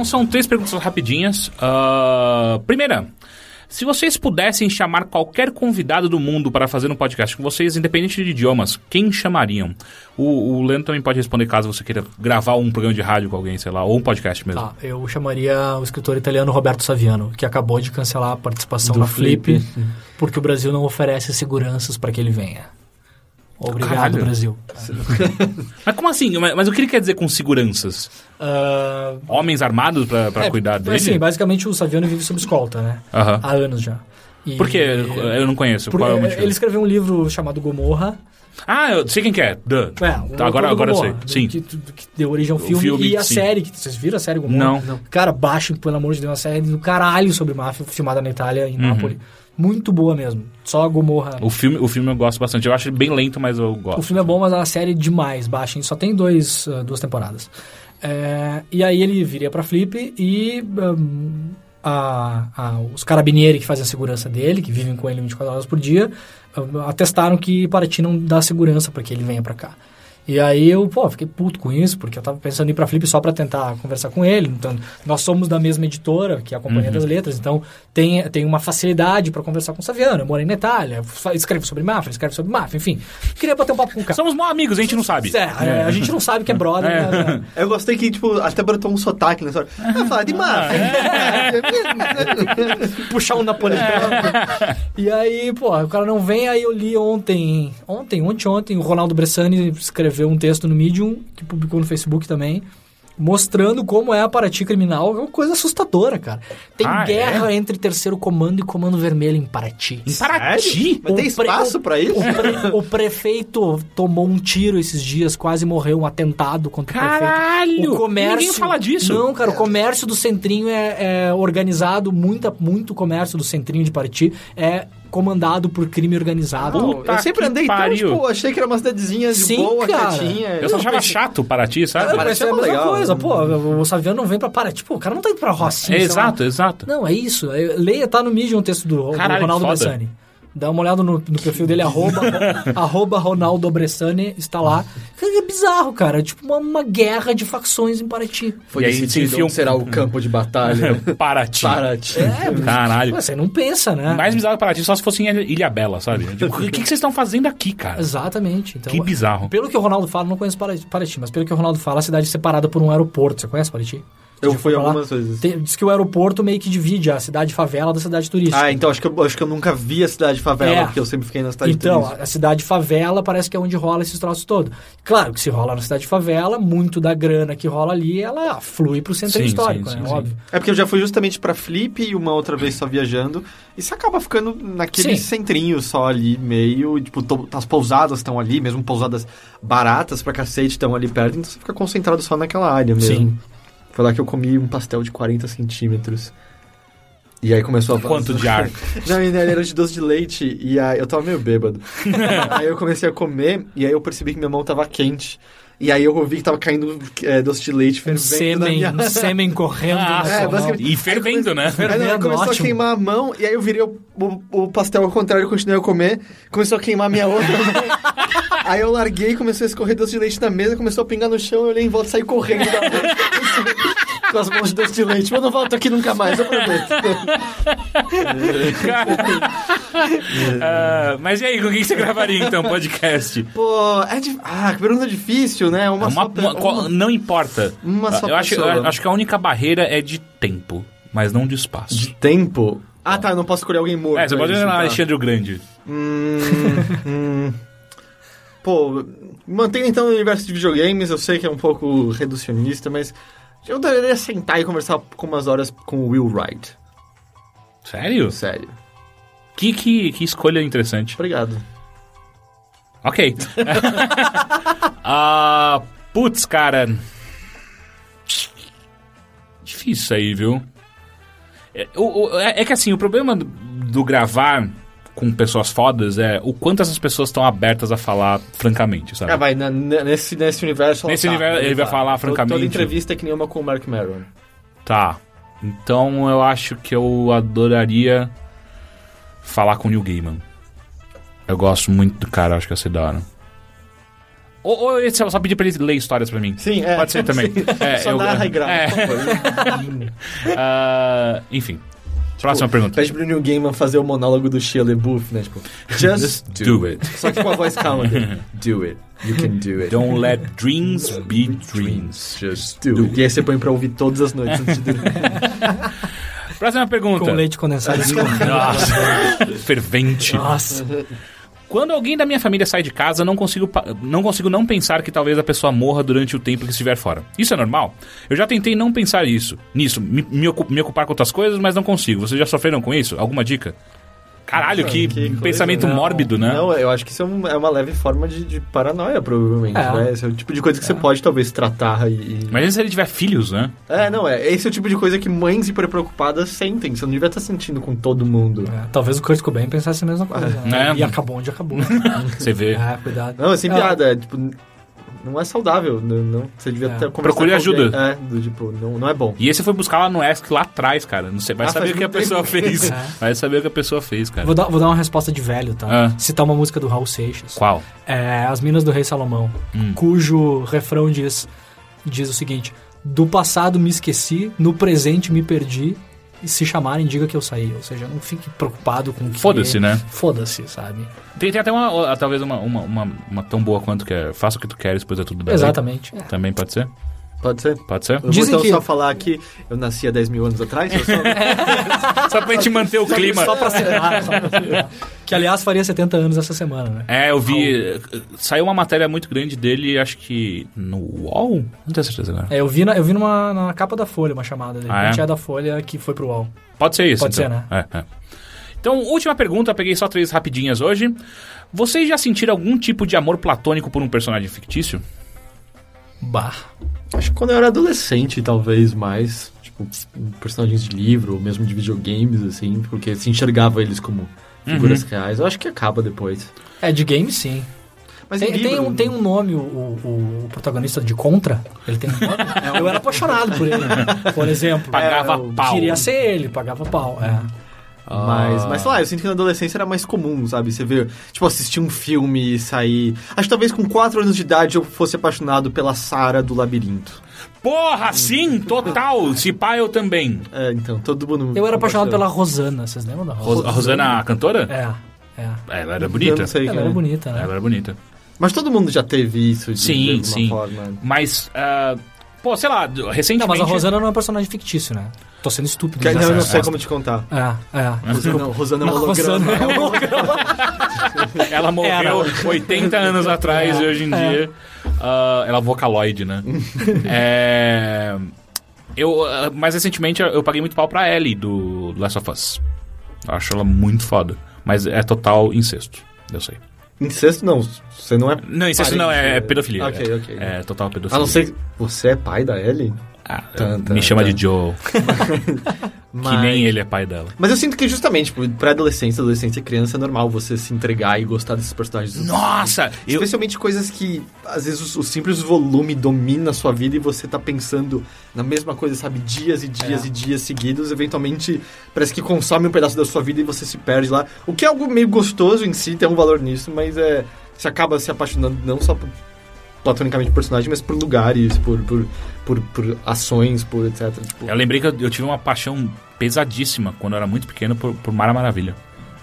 Então são três perguntas rapidinhas. Ah, primeira, se vocês pudessem chamar qualquer convidado do mundo para fazer um podcast com vocês, independente de idiomas, quem chamariam? O, o Leandro também pode responder caso você queira gravar um programa de rádio com alguém, sei lá, ou um podcast mesmo. Tá, eu chamaria o escritor italiano Roberto Saviano, que acabou de cancelar a participação Do na Flip, Flip, porque o Brasil não oferece seguranças para que ele venha. Obrigado, Caralho. Brasil. [laughs] Mas como assim? Mas, mas o que ele quer dizer com seguranças? Ah, Homens armados para é, cuidar dele? Assim, basicamente o Saviano vive sob escolta, né? Aham. Há anos já. E- Por quê? Eu não conheço. Porque Qual é o motivo? ele escreveu um livro chamado Gomorra. Ah, eu sei quem que é. Duh. É, Tá, agora agora eu sei. Gomorra, Sim. Que, que deu origem ao filme, filme, e a sim. série. Que, vocês viram a série Gomorra? Não. Cara, baixem, pelo amor de Deus, uma série do caralho sobre máfia, filmada na Itália, em Nápoles. Muito boa mesmo. Só a Gomorra. O filme, o filme eu gosto bastante. Eu acho ele bem lento, mas eu O gosto. filme é bom, mas a série é demais, baixem. Só tem dois, ah, duas temporadas. É, e aí ele viria pra Flip e hum, a- a- os carabinieri que fazem a segurança dele, que vivem com ele 24 horas por dia, hum, atestaram que Paraty não dá segurança para que ele venha pra cá. E aí eu, pô, fiquei puto com isso, porque eu tava pensando em ir pra Flip só pra tentar conversar com ele. Então, nós somos da mesma editora, que é a Companhia das Letras, então tem, tem uma facilidade pra conversar com o Saviano. Eu morei na Itália, escrevo sobre máfia, escreve sobre máfia, enfim. Queria bater um papo com o cara. Somos mal amigos, a gente não sabe. É, é, a gente não sabe que é brother. É. né? Eu gostei que, tipo, até brotou um sotaque nessa hora. Ah, fala de máfia. [laughs] Puxar um napolitano. e aí, pô, o cara não vem, aí eu li ontem, ontem, ontem, ontem, o Ronaldo Bressani escreveu um texto no Medium, que publicou no Facebook também, mostrando como é a Paraty criminal. É uma coisa assustadora, cara. Tem Ah, guerra entre terceiro comando e comando vermelho em Paraty. Em Paraty? Mas tem O pre- espaço o- pra isso? O, pre- o prefeito tomou um tiro esses dias, quase morreu, um atentado contra o prefeito. Caralho! O comércio. Ninguém fala disso. Não, cara, o comércio do Centrinho é, é organizado, muita, muito comércio do Centrinho de Paraty é comandado por crime organizado. Puta eu sempre andei pariu. tão, tipo, achei que era uma cidadezinha de Sim, boa, cara. quietinha. Eu só achava chato Paraty, sabe? Pensei é a mesma legal. coisa, pô, o Saviano não vem pra Paraty. Pô, o cara não tá indo pra Rocinha. É, sei lá. exato, exato. Não, é isso. É, Leia, tá no Medium o texto do, do Caralho, Ronaldo que foda. Bressani. Dá uma olhada no, no perfil dele, arroba, [laughs] arroba Ronaldo Bressani, está lá. É bizarro, cara. É tipo uma, uma guerra de facções em Paraty. Foi E aí decidido se onde será o campo de batalha. [laughs] Paraty. Paraty. É, [laughs] Caralho. Você não pensa, né? Mais bizarro que Paraty só se fosse em Ilha Bela, sabe? Tipo, o que, que vocês estão fazendo aqui, cara? Exatamente. Então, Que bizarro. Pelo que o Ronaldo fala, não conheço Para- Paraty, mas pelo que o Ronaldo fala, a cidade é separada por um aeroporto. Você conhece Paraty? Eu fui pra lá? algumas vezes. Tem- diz que o aeroporto meio que divide a cidade favela da cidade turística. Ah, então acho que, eu, acho que eu nunca vi a cidade favela, É. porque eu sempre fiquei na cidade Então, turística. a cidade favela parece que é onde rola esses troços todos. Claro que se rola na cidade favela, muito da grana que rola ali, ela flui pro centro Sim, histórico, sim, né? sim, sim. Óbvio. É porque eu já fui justamente pra Flip e uma outra vez só viajando. E você acaba ficando naquele Sim. centrinho só ali, meio. Tipo, to- as pousadas estão ali, mesmo pousadas baratas pra cacete estão ali perto, então você fica concentrado só naquela área mesmo. Sim. Foi lá que eu comi um pastel de 40 centímetros. E aí começou a Quanto de ar? [laughs] Não, ele era de doce de leite e aí eu tava meio bêbado. [laughs] aí eu comecei a comer e aí eu percebi que minha mão tava quente. E aí eu ouvi que tava caindo é, doce de leite Um fervendo na sêmen, minha um sêmen correndo Ah, é, basicamente- E fervendo, né? Aí Fervendo, começou ótimo. a queimar a mão, e aí eu virei o, o- o pastel ao contrário, continuei a comer, começou a queimar a minha outra mão. [laughs] Aí eu larguei, começou a escorrer doce de leite na mesa, começou a pingar no chão, eu olhei em volta e saí correndo da mesa. [laughs] com as mãos de doce de leite. Mas eu não volto aqui nunca mais, eu prometo. [laughs] Ah, mas e aí, com quem você gravaria então podcast? Pô, é dif... Ah, que pergunta difícil, né? Uma, Uma- só... uma- qual- não importa. Uma só eu acho, eu acho que a única barreira é de tempo, mas não de espaço. De tempo? Ah, tá, eu não posso escolher alguém morto. É, você pode ir isso, na tá. Alexandre o Grande. Hum, hum. [laughs] Pô, mantendo então o universo de videogames, eu sei que é um pouco reducionista, mas eu deveria sentar e conversar por umas horas com o Will Wright. Sério? Sério. Que, que, que escolha interessante. Obrigado. Ok. [laughs] Ah, putz, cara. Difícil isso aí, viu? É, o- é- é que assim, o problema do, do gravar com pessoas fodas é o quanto essas pessoas estão abertas a falar francamente, sabe? Ah, vai, na- nesse, nesse universo... Nesse tá, universo, ele vai falar Toda- francamente. Toda entrevista é que nem uma com o Mark Maron. Tá. Então eu acho que eu adoraria falar com o Neil Gaiman. Eu gosto muito do cara, acho que ia ser da hora. Ou, ou esse, eu só pedir pra ele ler histórias pra mim. Sim, é. Pode ser também. [laughs] É, Só eu- narra e grava, é. Ah, enfim. Próxima pergunta. Pede pro Neil Gaiman fazer o monólogo do Shia LaBeouf, né? Tipo, just Do it. Só que com a voz calma dele. [laughs] Do it. You can do it. Don't let dreams be dreams. Just do it. E aí você põe pra ouvir todas as noites antes de dormir. [laughs] Próxima pergunta. Com leite condensado. Nossa, fervente. Nossa. Quando alguém da minha família sai de casa, não consigo, não consigo não pensar que talvez a pessoa morra durante o tempo que estiver fora. Isso é normal? Eu já tentei não pensar isso, nisso, me, me ocupar com outras coisas, mas não consigo. Vocês já sofreram com isso? Alguma dica? Caralho, que, Que coisa, pensamento não. mórbido, né? Não, eu acho que isso é, um- é uma leve forma de, de paranoia, provavelmente, É. né? Esse é o tipo de coisa que você pode, talvez, tratar e... Imagina se ele tiver filhos, né? É, não, é. Esse é o tipo de coisa que mães hiper preocupadas sentem. Você não devia estar sentindo com todo mundo. É, talvez o Kurt Cobain pensasse a mesma coisa. Né? É. E acabou onde acabou. [laughs] Você vê. ah, cuidado. Não, é sem piada. É, tipo, não é saudável. Não, não- você devia É. ter conversado Procure com ajuda. É, do tipo, não, não é bom. E esse foi buscar lá no ESC lá atrás, cara. Não sei, vai Ah, saber o que a muito pessoa tempo. fez. [laughs] É. Vai saber o que a pessoa fez, cara. Vou dar, vou dar uma resposta de velho, tá? Ah. Citar uma música do Raul Seixas. Qual? É, As Minas do Rei Salomão, Hum. cujo refrão diz, diz o seguinte: Do passado me esqueci, no presente me perdi, se chamarem, diga que eu saí. Ou seja, não fique preocupado com o que. Foda-se, né? Foda-se, sabe? Tem, tem até uma, ó, talvez uma, uma, uma, uma tão boa quanto que é faça o que tu queres, pois é tudo bem. Exatamente. É. Também pode ser? Pode ser? Pode ser? Eu Dizem vou então que- só falar que eu nasci há 10 mil anos atrás. Sou... [laughs] Só pra gente manter o clima. Só pra citar, só pra. Que, aliás, faria 70 anos essa semana, né? É, eu vi. Saiu uma matéria muito grande dele, acho que no UOL? Não tenho certeza agora. É, eu vi, na, eu vi numa, na capa da Folha uma chamada. De Ah, é? é da Folha que foi pro UOL. Pode ser isso. Pode então. ser, né? É, é. Então, última pergunta, peguei só três rapidinhas hoje. Vocês já sentiram algum tipo de amor platônico por um personagem fictício? Bah. Acho que quando eu era adolescente, talvez mais. Tipo, personagens de livro, ou mesmo de videogames, assim. Porque se enxergava eles como figuras reais. Eu acho que acaba depois. É, de game sim. Mas Tem, em livro, tem um, tem um nome, o, o, o protagonista de Contra, ele tem um nome. [laughs] eu era apaixonado por ele, por [laughs] exemplo. Pagava É, eu pau. Queria ser ele, pagava pau. É. Mas, Ah. mas sei lá, eu sinto que na adolescência era mais comum, sabe? Você ver, tipo, assistir um filme e sair. Acho que talvez com 4 anos de idade eu fosse apaixonado pela Sara do Labirinto. Porra, sim, total! [laughs] Se pá, eu também. É, então, todo mundo. Eu era apaixonado pela. Rosana, vocês lembram da Ros- Rosana? a Rosana, a cantora? É, é. Ela era bonita. não sei Ela era é. bonita, né? Ela era bonita. Mas todo mundo já teve isso de, Sim, de alguma sim. forma. Mas, ah, Pô, sei lá, Não, recentemente... mas a Rosana não é um personagem fictício, né? Tô sendo estúpido. Que, não, eu não sei como te contar. É, é. Rosana, Rosana é um Não, holograma. Rosana é um [laughs] holograma. Ela morreu Era. 80 anos atrás É, e hoje em é. dia. ah, ela é vocaloid, né? [laughs] é. Eu, ah, mais recentemente eu paguei muito pau pra Ellie do Last of Us. Eu acho ela muito foda. Mas é total incesto, eu sei. Incesto, não. Você não é. Não, incesto não, é, é pedofilia. Ok, é, ok. É total pedofilia. A não ser você é pai da Ellie? Ah, Tan, tan, me chama tan. de Joe, Mas... [laughs] que nem ele é pai dela. Mas eu sinto que justamente, tipo, pra adolescência, adolescência e criança é normal você se entregar e gostar desses personagens. Nossa! Eu, Especialmente coisas que, às vezes, o, o simples volume domina a sua vida e você tá pensando na mesma coisa, sabe, dias e dias É. e dias seguidos. Eventualmente, parece que consome um pedaço da sua vida e você se perde lá. O que é algo meio gostoso em si, tem um valor nisso, mas é. Você acaba se apaixonando não só por, platonicamente por personagem, mas por lugares, por, por, por, por ações, por etc. Tipo, eu lembrei que eu, eu tive uma paixão pesadíssima quando eu era muito pequeno por, por Mara Maravilha.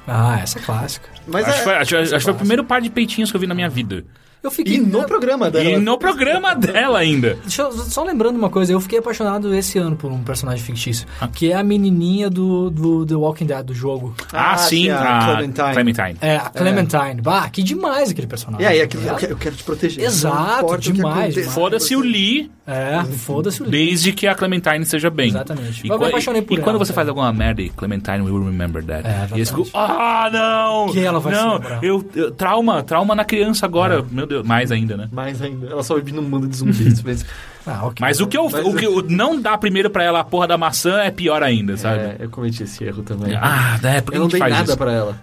Ah, essa é clássica. mas acho, é- que foi, acho, acho que foi o primeiro par de peitinhos que eu vi na minha vida. Eu fiquei... E no programa dela. E no programa dela ainda. Deixa eu, só lembrando uma coisa, eu fiquei apaixonado esse ano por um personagem fictício, Ah. que é a menininha do, do The Walking Dead, do jogo. Ah, Ah, sim, a a Clementine. Clementine. É, a Clementine. Bah, que demais aquele personagem. E aí, aquilo, eu, eu quero te proteger. Exato, demais. Foda-se o Lee, É, foda-se o livro. desde que a Clementine esteja bem. Exatamente. E, Eu me apaixonei por e quando ela, você cara. faz alguma merda e Clementine will remember that. É, e eles ficam, exatamente. ah, não! Que ela vai se Não, lembrar. eu, eu- trauma, trauma na criança agora. É. Meu Deus, mais ainda, né? Mais ainda. Ela só vive num mundo de zumbis. mas, [laughs] Ah, ok. Mas o que eu, Mas- o que eu não dá primeiro pra ela a porra da maçã é pior ainda, sabe? é, eu cometi esse erro também. Ah, né? Por que eu não dei nada isso? pra ela.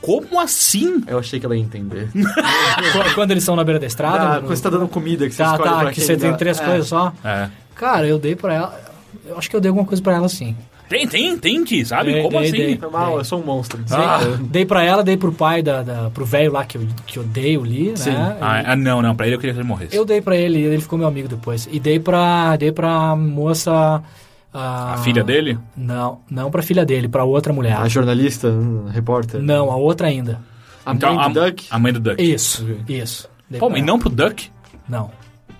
Como assim? Eu achei que ela ia entender. [laughs] Quando- eles estão na beira da estrada... Ah, no- quando você tá dando comida, que você Tá, escolhe tá, pra que quem você tem dá. três É. coisas só. É. Cara, eu dei pra ela... Eu acho que eu dei alguma coisa pra ela, sim. Tem, tem, tem que, sabe? Dei, Como dei, assim? dei. Foi mal, eu sou um monstro. Ah. Dei pra ela, dei pro pai, da, da, pro velho lá que eu, que eu dei o Lee, Sim. né? Ah, ah, não, não, pra ele eu queria que ele morresse. Eu dei pra ele, ele ficou meu amigo depois. E dei pra, dei pra moça... A, A filha dele? Não, não pra filha dele, pra outra mulher. A jornalista, a repórter. Não, a outra ainda. A Então, mãe do a, Duck. a mãe do Duck. Isso, isso. Dei Pô, e ela. não pro Duck? Não.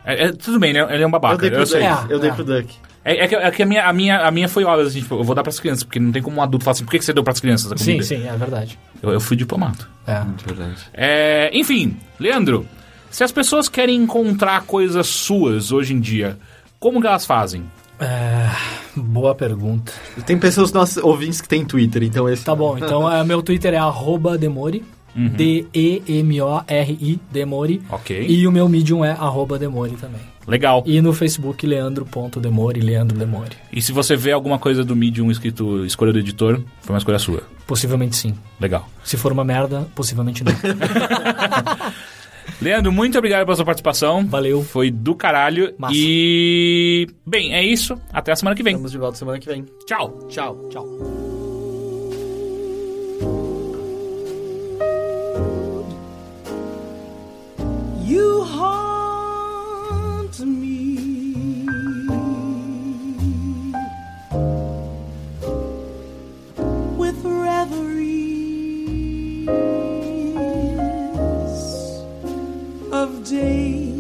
É, é, tudo bem, ele é ele é um babaca. Eu dei pro eu. Duck. É, eu dei é. pro Duck. É, é que, é que a, minha, a, minha, a minha foi óbvia, assim, tipo, eu vou dar pras crianças, porque não tem como um adulto falar assim, por que, que você deu pras crianças a Sim, comida? sim, é verdade. Eu, eu fui diplomata. É. De verdade. É, enfim, Leandro, se as pessoas querem encontrar coisas suas hoje em dia, como que elas fazem? É, Boa pergunta. Tem pessoas nossos ouvintes que têm Twitter, então esse. Tá bom, então é, meu Twitter é arroba Demori. Uhum. D-E-M-O-R-I, Demori. Ok. E o meu Medium é arroba Demori também. Legal. E no Facebook, leandro.demori, Leandro Demori. E se você vê alguma coisa do Medium escrito escolha do editor, foi uma escolha sua. Possivelmente sim. Legal. Se for uma merda, possivelmente não. [laughs] Leandro, muito obrigado pela sua participação. Valeu. Foi do caralho. Massa. E. Bem, é isso. Até a semana que vem. Estamos de volta semana que vem. Tchau. Tchau. Tchau. You of